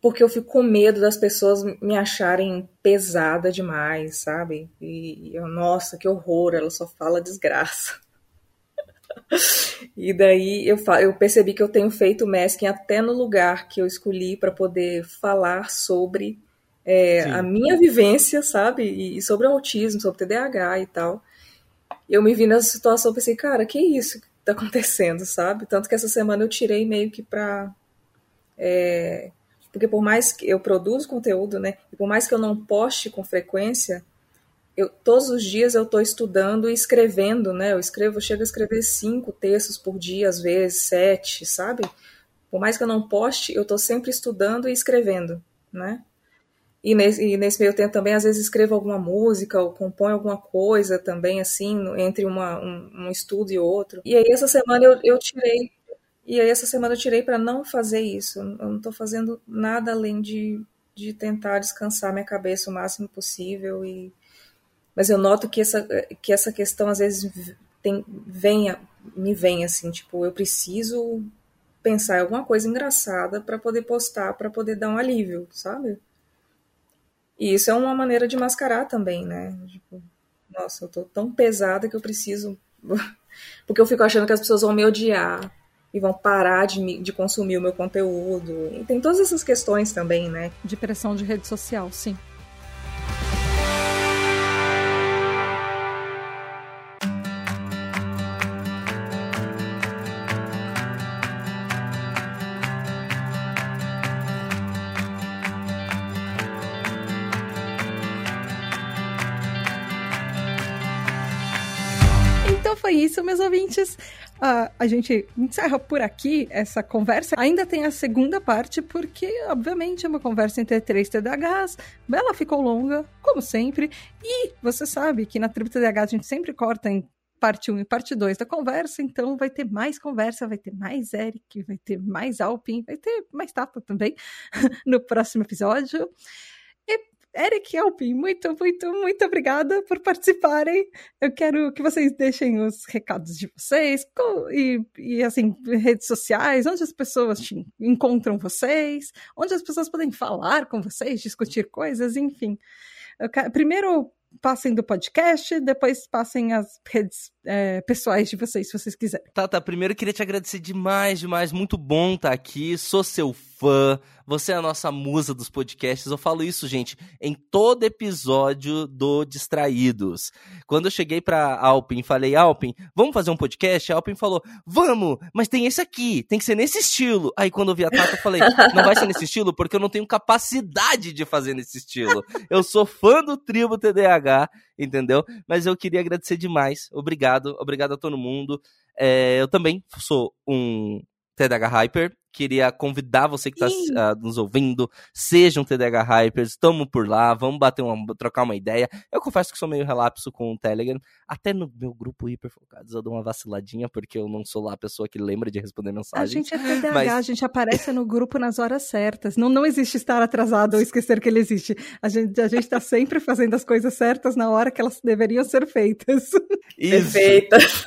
Porque eu fico com medo das pessoas me acharem pesada demais, sabe? E eu, nossa, que horror, ela só fala desgraça. e daí eu, eu percebi que eu tenho feito masking até no lugar que eu escolhi para poder falar sobre é, a minha vivência, sabe? E, e sobre o autismo, sobre TDAH e tal eu me vi nessa situação, pensei, cara, que isso que tá acontecendo, sabe? Tanto que essa semana eu tirei meio que pra. É, porque por mais que eu produzo conteúdo, né? E por mais que eu não poste com frequência, eu, todos os dias eu estou estudando e escrevendo, né? Eu escrevo, eu chego a escrever cinco textos por dia, às vezes sete, sabe? Por mais que eu não poste, eu estou sempre estudando e escrevendo, né? E nesse, e nesse meio tempo também, às vezes, escrevo alguma música ou componho alguma coisa também, assim, entre uma, um, um estudo e outro. E aí, essa semana eu, eu tirei. E aí, essa semana eu tirei para não fazer isso. Eu não estou fazendo nada além de, de tentar descansar minha cabeça o máximo possível. E... Mas eu noto que essa, que essa questão, às vezes, tem, vem, me vem assim, tipo, eu preciso pensar em alguma coisa engraçada para poder postar, para poder dar um alívio, sabe? E isso é uma maneira de mascarar também, né? Tipo, nossa, eu tô tão pesada que eu preciso. Porque eu fico achando que as pessoas vão me odiar e vão parar de, me, de consumir o meu conteúdo. E tem todas essas questões também, né? De pressão de rede social, sim. Isso, meus ouvintes. Uh, a gente encerra por aqui essa conversa. Ainda tem a segunda parte, porque, obviamente, é uma conversa entre três TDAHs. Ela ficou longa, como sempre. E você sabe que na tribo TDAH a gente sempre corta em parte 1 e parte 2 da conversa, então vai ter mais conversa, vai ter mais Eric, vai ter mais Alpin, vai ter mais Tata também no próximo episódio. Eric Alpin, muito, muito, muito obrigada por participarem. Eu quero que vocês deixem os recados de vocês e, e assim, redes sociais, onde as pessoas encontram vocês, onde as pessoas podem falar com vocês, discutir coisas, enfim. Quero, primeiro, passem do podcast, depois passem as redes é, pessoais de vocês, se vocês quiserem. Tá. Primeiro queria te agradecer demais, demais. Muito bom estar tá aqui. Sou seu fã. Você é a nossa musa dos podcasts. Eu falo isso, gente, em todo episódio do Distraídos. Quando eu cheguei pra Alpin falei, Alpin, vamos fazer um podcast? A Alpin falou, vamos, mas tem esse aqui, tem que ser nesse estilo. Aí quando eu vi a Tata, eu falei, não vai ser nesse estilo porque eu não tenho capacidade de fazer nesse estilo. Eu sou fã do Tribo TDAH, entendeu? Mas eu queria agradecer demais. Obrigado, obrigado a todo mundo. É, eu também sou um TDAH Hyper, queria convidar você que está uh, ah, nos ouvindo, seja um TDH Hypers, estamos por lá, vamos bater uma, trocar uma ideia. Eu confesso que sou meio relapso com o Telegram, até no meu grupo Hiperfocados eu dou uma vaciladinha, porque eu não sou lá a pessoa que lembra de responder mensagens. A gente é TDH, mas... a gente aparece no grupo nas horas certas. Não, não existe estar atrasado ou esquecer que ele existe. A gente a está sempre fazendo as coisas certas na hora que elas deveriam ser feitas. Isso. Perfeitas.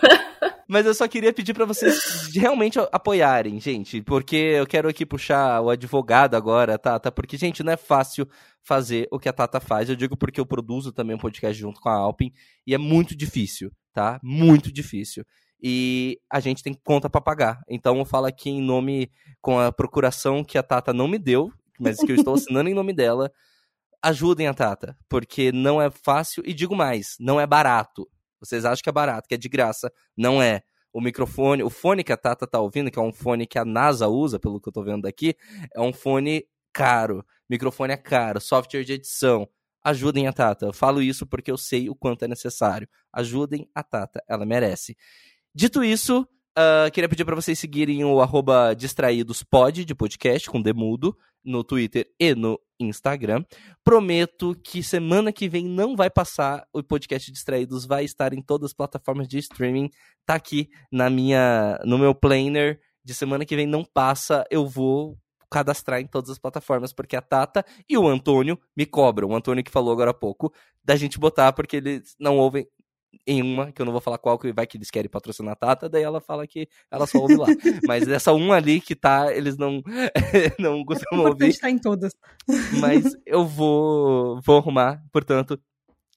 Mas eu só queria pedir para vocês realmente apoiarem, gente, porque eu quero aqui puxar o advogado agora, Tata, porque, gente, não é fácil fazer o que a Tata faz. Eu digo porque eu produzo também um podcast junto com a Alpin e é muito difícil, tá? Muito difícil. E a gente tem conta para pagar. Então eu falo aqui em nome com a procuração que a Tata não me deu, mas que eu estou assinando em nome dela. Ajudem a Tata, porque não é fácil e digo mais, não é barato. Vocês acham que é barato, que é de graça. Não é. O microfone, o fone que a Tata tá ouvindo, que é um fone que a NASA usa, pelo que eu tô vendo daqui, é um fone caro. Microfone é caro, software de edição. Ajudem a Tata. Eu falo isso porque eu sei o quanto é necessário. Ajudem a Tata, ela merece. Dito isso, uh, queria pedir para vocês seguirem o arroba distraídospod de podcast com demudo no Twitter e no Instagram. Prometo que semana que vem não vai passar o podcast Distraídos, vai estar em todas as plataformas de streaming. Tá aqui na minha no meu planner de semana que vem não passa, eu vou cadastrar em todas as plataformas, porque a Tata e o Antônio me cobram. O Antônio que falou agora há pouco, da gente botar, porque eles não ouvem em uma, que eu não vou falar qual, que vai que eles querem patrocinar a Tata, daí ela fala que ela só ouve lá. Mas essa uma ali que tá, eles não, não costumam ouvir. Tá em todas. Mas eu vou, vou arrumar, portanto,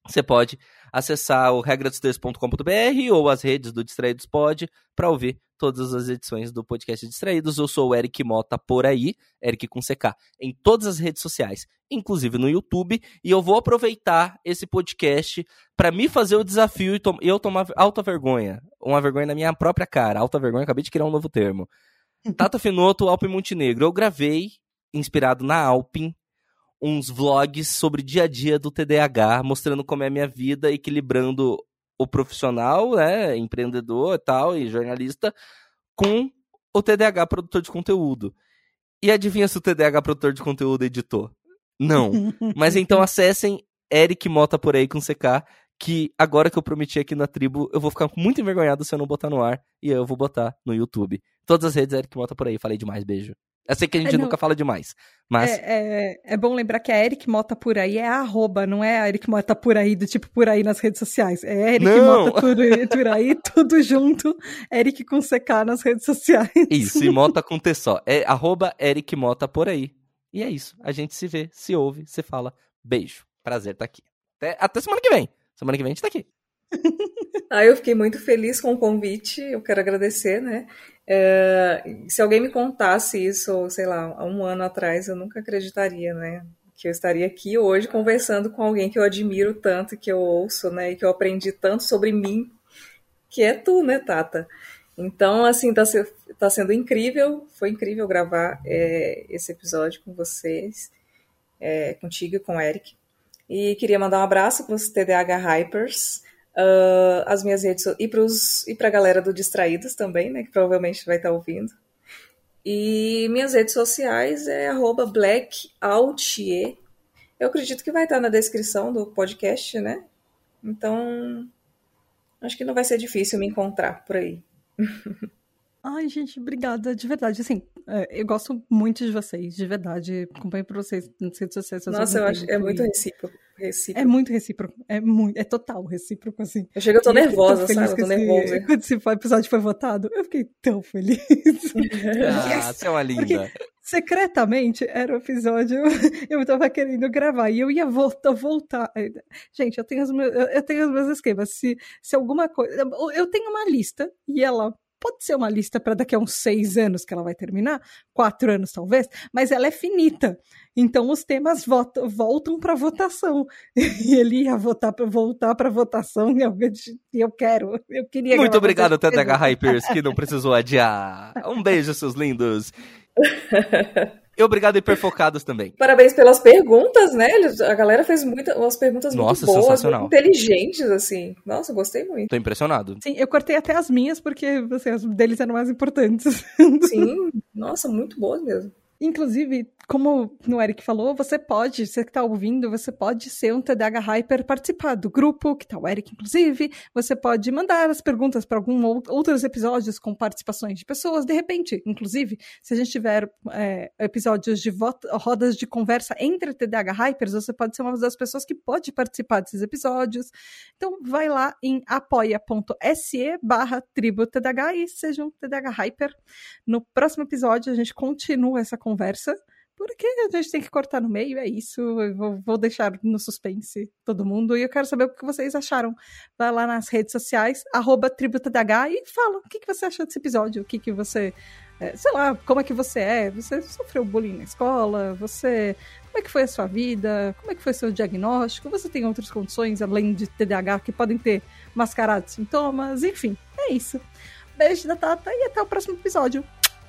você pode acessar o regradostextos.com.br ou as redes do Distraídos Pod para ouvir todas as edições do podcast Distraídos. Eu sou o Eric Mota por aí, Eric com CK, em todas as redes sociais, inclusive no YouTube, e eu vou aproveitar esse podcast para me fazer o desafio e eu tomar alta vergonha, uma vergonha na minha própria cara, alta vergonha, acabei de criar um novo termo. Tata Finoto, Alpin Montenegro. Eu gravei, inspirado na Alpin, uns vlogs sobre dia a dia do TDAH, mostrando como é a minha vida, equilibrando o profissional, né, empreendedor e tal, e jornalista, com o TDAH produtor de conteúdo. E adivinha se o TDAH produtor de conteúdo editou? Não. Mas então acessem Eric Mota por aí com CK, que agora que eu prometi aqui na tribo, eu vou ficar muito envergonhado se eu não botar no ar, e eu vou botar no YouTube. Todas as redes Eric Mota por aí. Falei demais, beijo. Eu sei que a gente é, nunca fala demais, mas... É, é, é, bom lembrar que a Eric Mota por aí é a arroba, não é a Eric Mota por aí, do tipo por aí nas redes sociais. É Eric não. Mota por, por, aí, tudo junto, Eric com CK nas redes sociais. Isso, e Mota com T só. É arroba Eric Mota por aí. E é isso, a gente se vê, se ouve, se fala. Beijo, prazer estar tá aqui. Até, até semana que vem. Semana que vem a gente tá aqui. Ah, eu fiquei muito feliz com o convite, eu quero agradecer, né? É, se alguém me contasse isso, sei lá, há um ano atrás, eu nunca acreditaria, né? Que eu estaria aqui hoje conversando com alguém que eu admiro tanto, que eu ouço, né? E que eu aprendi tanto sobre mim, que é tu, né, Tata? Então, assim, tá, se, tá sendo incrível, foi incrível gravar é, esse episódio com vocês, é, contigo e com o Eric. E queria mandar um abraço para os TDAH Hypers, uh, as minhas redes e pros, e pra galera do Distraídos também, né? Que provavelmente vai estar tá ouvindo. E minhas redes sociais é arroba blackoutier. Eu acredito que vai estar tá na descrição do podcast, né? Então, acho que não vai ser difícil me encontrar por aí. Ai, gente, obrigada, de verdade. Assim, é, eu gosto muito de vocês, de verdade. Acompanho por vocês nas redes sociais. Nossa, eu acho é muito recíproco, recíproco. É muito recíproco. É muito, é total recíproco, assim. Eu chego, eu tô nervosa, sabe? Eu tô nervosa. Quando esse episódio foi votado, eu fiquei tão feliz. ah, yes! você é uma linda. Porque, secretamente era o episódio eu tava querendo gravar e eu ia voltar, voltar. Gente, eu tenho os meus, eu tenho os meus esquemas. Se, se alguma coisa. Eu tenho uma lista e ela pode ser uma lista para daqui a uns seis anos que ela vai terminar, quatro anos talvez, mas ela é finita. Então os temas votam, voltam para votação. E ele ia votar para voltar para votação e eu, eu quero, eu queria. Muito obrigado, TTH Hypers, que não precisou adiar. Um beijo, seus lindos. E obrigado hiperfocados também. Parabéns pelas perguntas, né? A galera fez muitas umas perguntas Nossa, muito boas, muito inteligentes, assim. Nossa, gostei muito. Tô impressionado. Sim, eu cortei até as minhas, porque assim, as deles eram mais importantes. Sim, nossa, muito boas mesmo. Inclusive, como o Eric falou, você pode, você que está ouvindo, você pode ser um TDAH Hyper, participar do grupo, que tá o Eric, inclusive. Você pode mandar as perguntas para algum outros episódios com participações de pessoas. De repente, inclusive, se a gente tiver é, episódios de rodas de conversa entre TDAH Hypers, você pode ser uma das pessoas que pode participar desses episódios. Então, vai lá em apoia.se barra tribo TDAH e seja um TDAH Hyper. No próximo episódio, a gente continua essa conversa conversa, porque a gente tem que cortar no meio, é isso. Eu vou, vou, deixar no suspense todo mundo. E eu quero saber o que vocês acharam. Vai lá nas redes sociais, arroba TributaDH e fala o que, que você achou desse episódio, o que, que você. É, sei lá, como é que você é? Você sofreu bullying na escola? Você. Como é que foi a sua vida? Como é que foi seu diagnóstico? Você tem outras condições além de TDAH que podem ter mascarado sintomas? Enfim, é isso. Beijo da Tata e até o próximo episódio.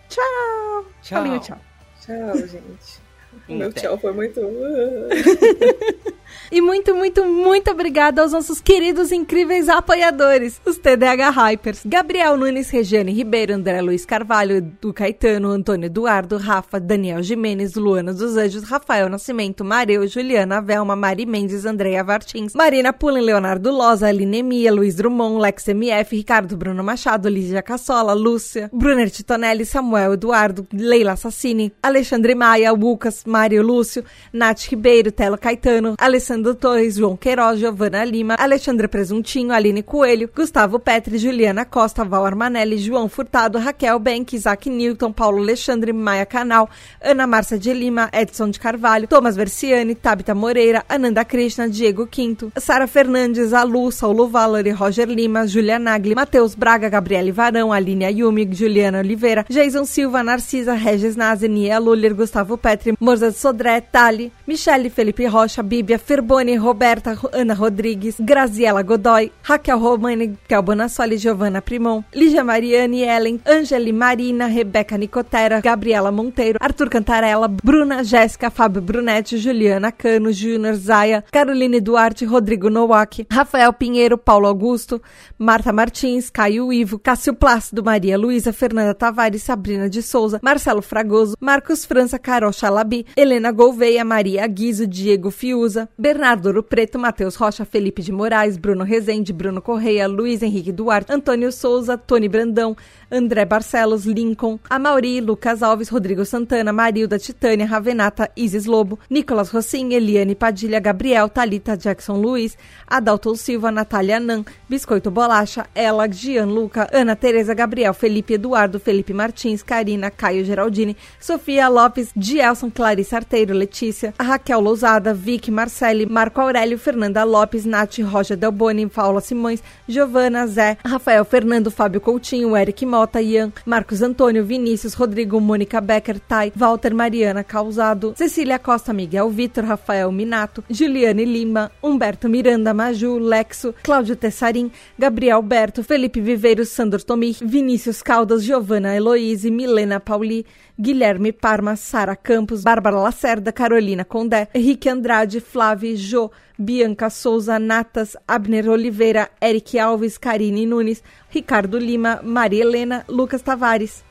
Tchau! Tchau! tchau. Tchau, gente. Meu tchau foi muito. e muito, muito, muito obrigada aos nossos queridos incríveis apoiadores, os TDH Hypers. Gabriel Nunes, Regiane Ribeiro, André Luiz Carvalho, do Caetano, Antônio Eduardo, Rafa, Daniel Jimenez, Luana dos Anjos, Rafael Nascimento, Mareu, Juliana Velma, Mari Mendes, Andréia Vartins, Marina Pullen, Leonardo Loza, Aline Emia, Luiz Drummond, Lex MF, Ricardo Bruno Machado, Lígia Cassola, Lúcia, Brunner Titonelli, Samuel Eduardo, Leila Assassini, Alexandre Maia, Lucas, Mário Lúcio, Nath Ribeiro, Telo Caetano, Alessandro Torres, João Queiroz, Giovana Lima, Alexandre Presuntinho, Aline Coelho, Gustavo Petri, Juliana Costa, Val Armanelli, João Furtado, Raquel Benck, Isaac Newton, Paulo Alexandre, Maia Canal, Ana Márcia de Lima, Edson de Carvalho, Thomas Versiani, Tabita Moreira, Ananda Krishna, Diego Quinto, Sara Fernandes, Alu, Saulo Valori, Roger Lima, Julia Nagli, Matheus Braga, Gabriele Varão, Aline Ayumi, Juliana Oliveira, Jason Silva, Narcisa, Regis Nazi, Nia Luller, Gustavo Petri, Morza Sodré, Tali, Michele Felipe Rocha, Bíblia, Ferboni, Roberta, Ana Rodrigues, Graziela Godoy, Raquel Romani, Kel Bonassoli, Giovanna Primon, Lígia Mariane, Ellen, Angeli Marina, Rebeca Nicotera, Gabriela Monteiro, Arthur Cantarella, Bruna, Jéssica, Fábio Brunetti, Juliana Cano, Júnior Zaia, Caroline Duarte, Rodrigo Nowak, Rafael Pinheiro, Paulo Augusto, Marta Martins, Caio Ivo, Cássio Plácido, Maria Luísa, Fernanda Tavares, Sabrina de Souza, Marcelo Fragoso, Marcos França, Carol Chalabi, Helena Gouveia, Maria Guizo, Diego Fiuza, Bernardo Ouro Preto, Matheus Rocha, Felipe de Moraes, Bruno Rezende, Bruno Correia, Luiz Henrique Duarte, Antônio Souza, Tony Brandão, André Barcelos, Lincoln, Amauri, Lucas Alves, Rodrigo Santana, Marilda, Titânia, Ravenata, Isis Lobo, Nicolas Rossim, Eliane Padilha, Gabriel, Talita, Jackson Luiz, Adalto Silva, Natália Nan, Biscoito Bolacha, Ela, Gianluca, Ana Tereza, Gabriel, Felipe Eduardo, Felipe Martins, Karina, Caio Geraldini, Sofia Lopes, Gielson, Clarice Arteiro, Letícia, Raquel Lousada, Vicky, Marcele, Marco Aurélio, Fernanda Lopes, Nath, Roja Delboni, Paula Simões, Giovana, Zé, Rafael Fernando, Fábio Coutinho, Eric Mota, Ian, Marcos Antônio, Vinícius, Rodrigo, Mônica Becker, Tai, Walter Mariana Causado, Cecília Costa, Miguel Vitor, Rafael Minato, Juliane Lima, Humberto Miranda, Maju, Lexo, Cláudio Tessarim, Gabriel Berto, Felipe Viveiros, Sandor Tomir, Vinícius Caldas, Giovana Heloise, Milena Pauli, Guilherme Parma, Sara Campos, Bárbara Lacerda, Carolina Condé, Henrique Andrade, Flávio Jô, Bianca Souza, Natas, Abner Oliveira, Eric Alves, Karine Nunes, Ricardo Lima, Maria Helena, Lucas Tavares.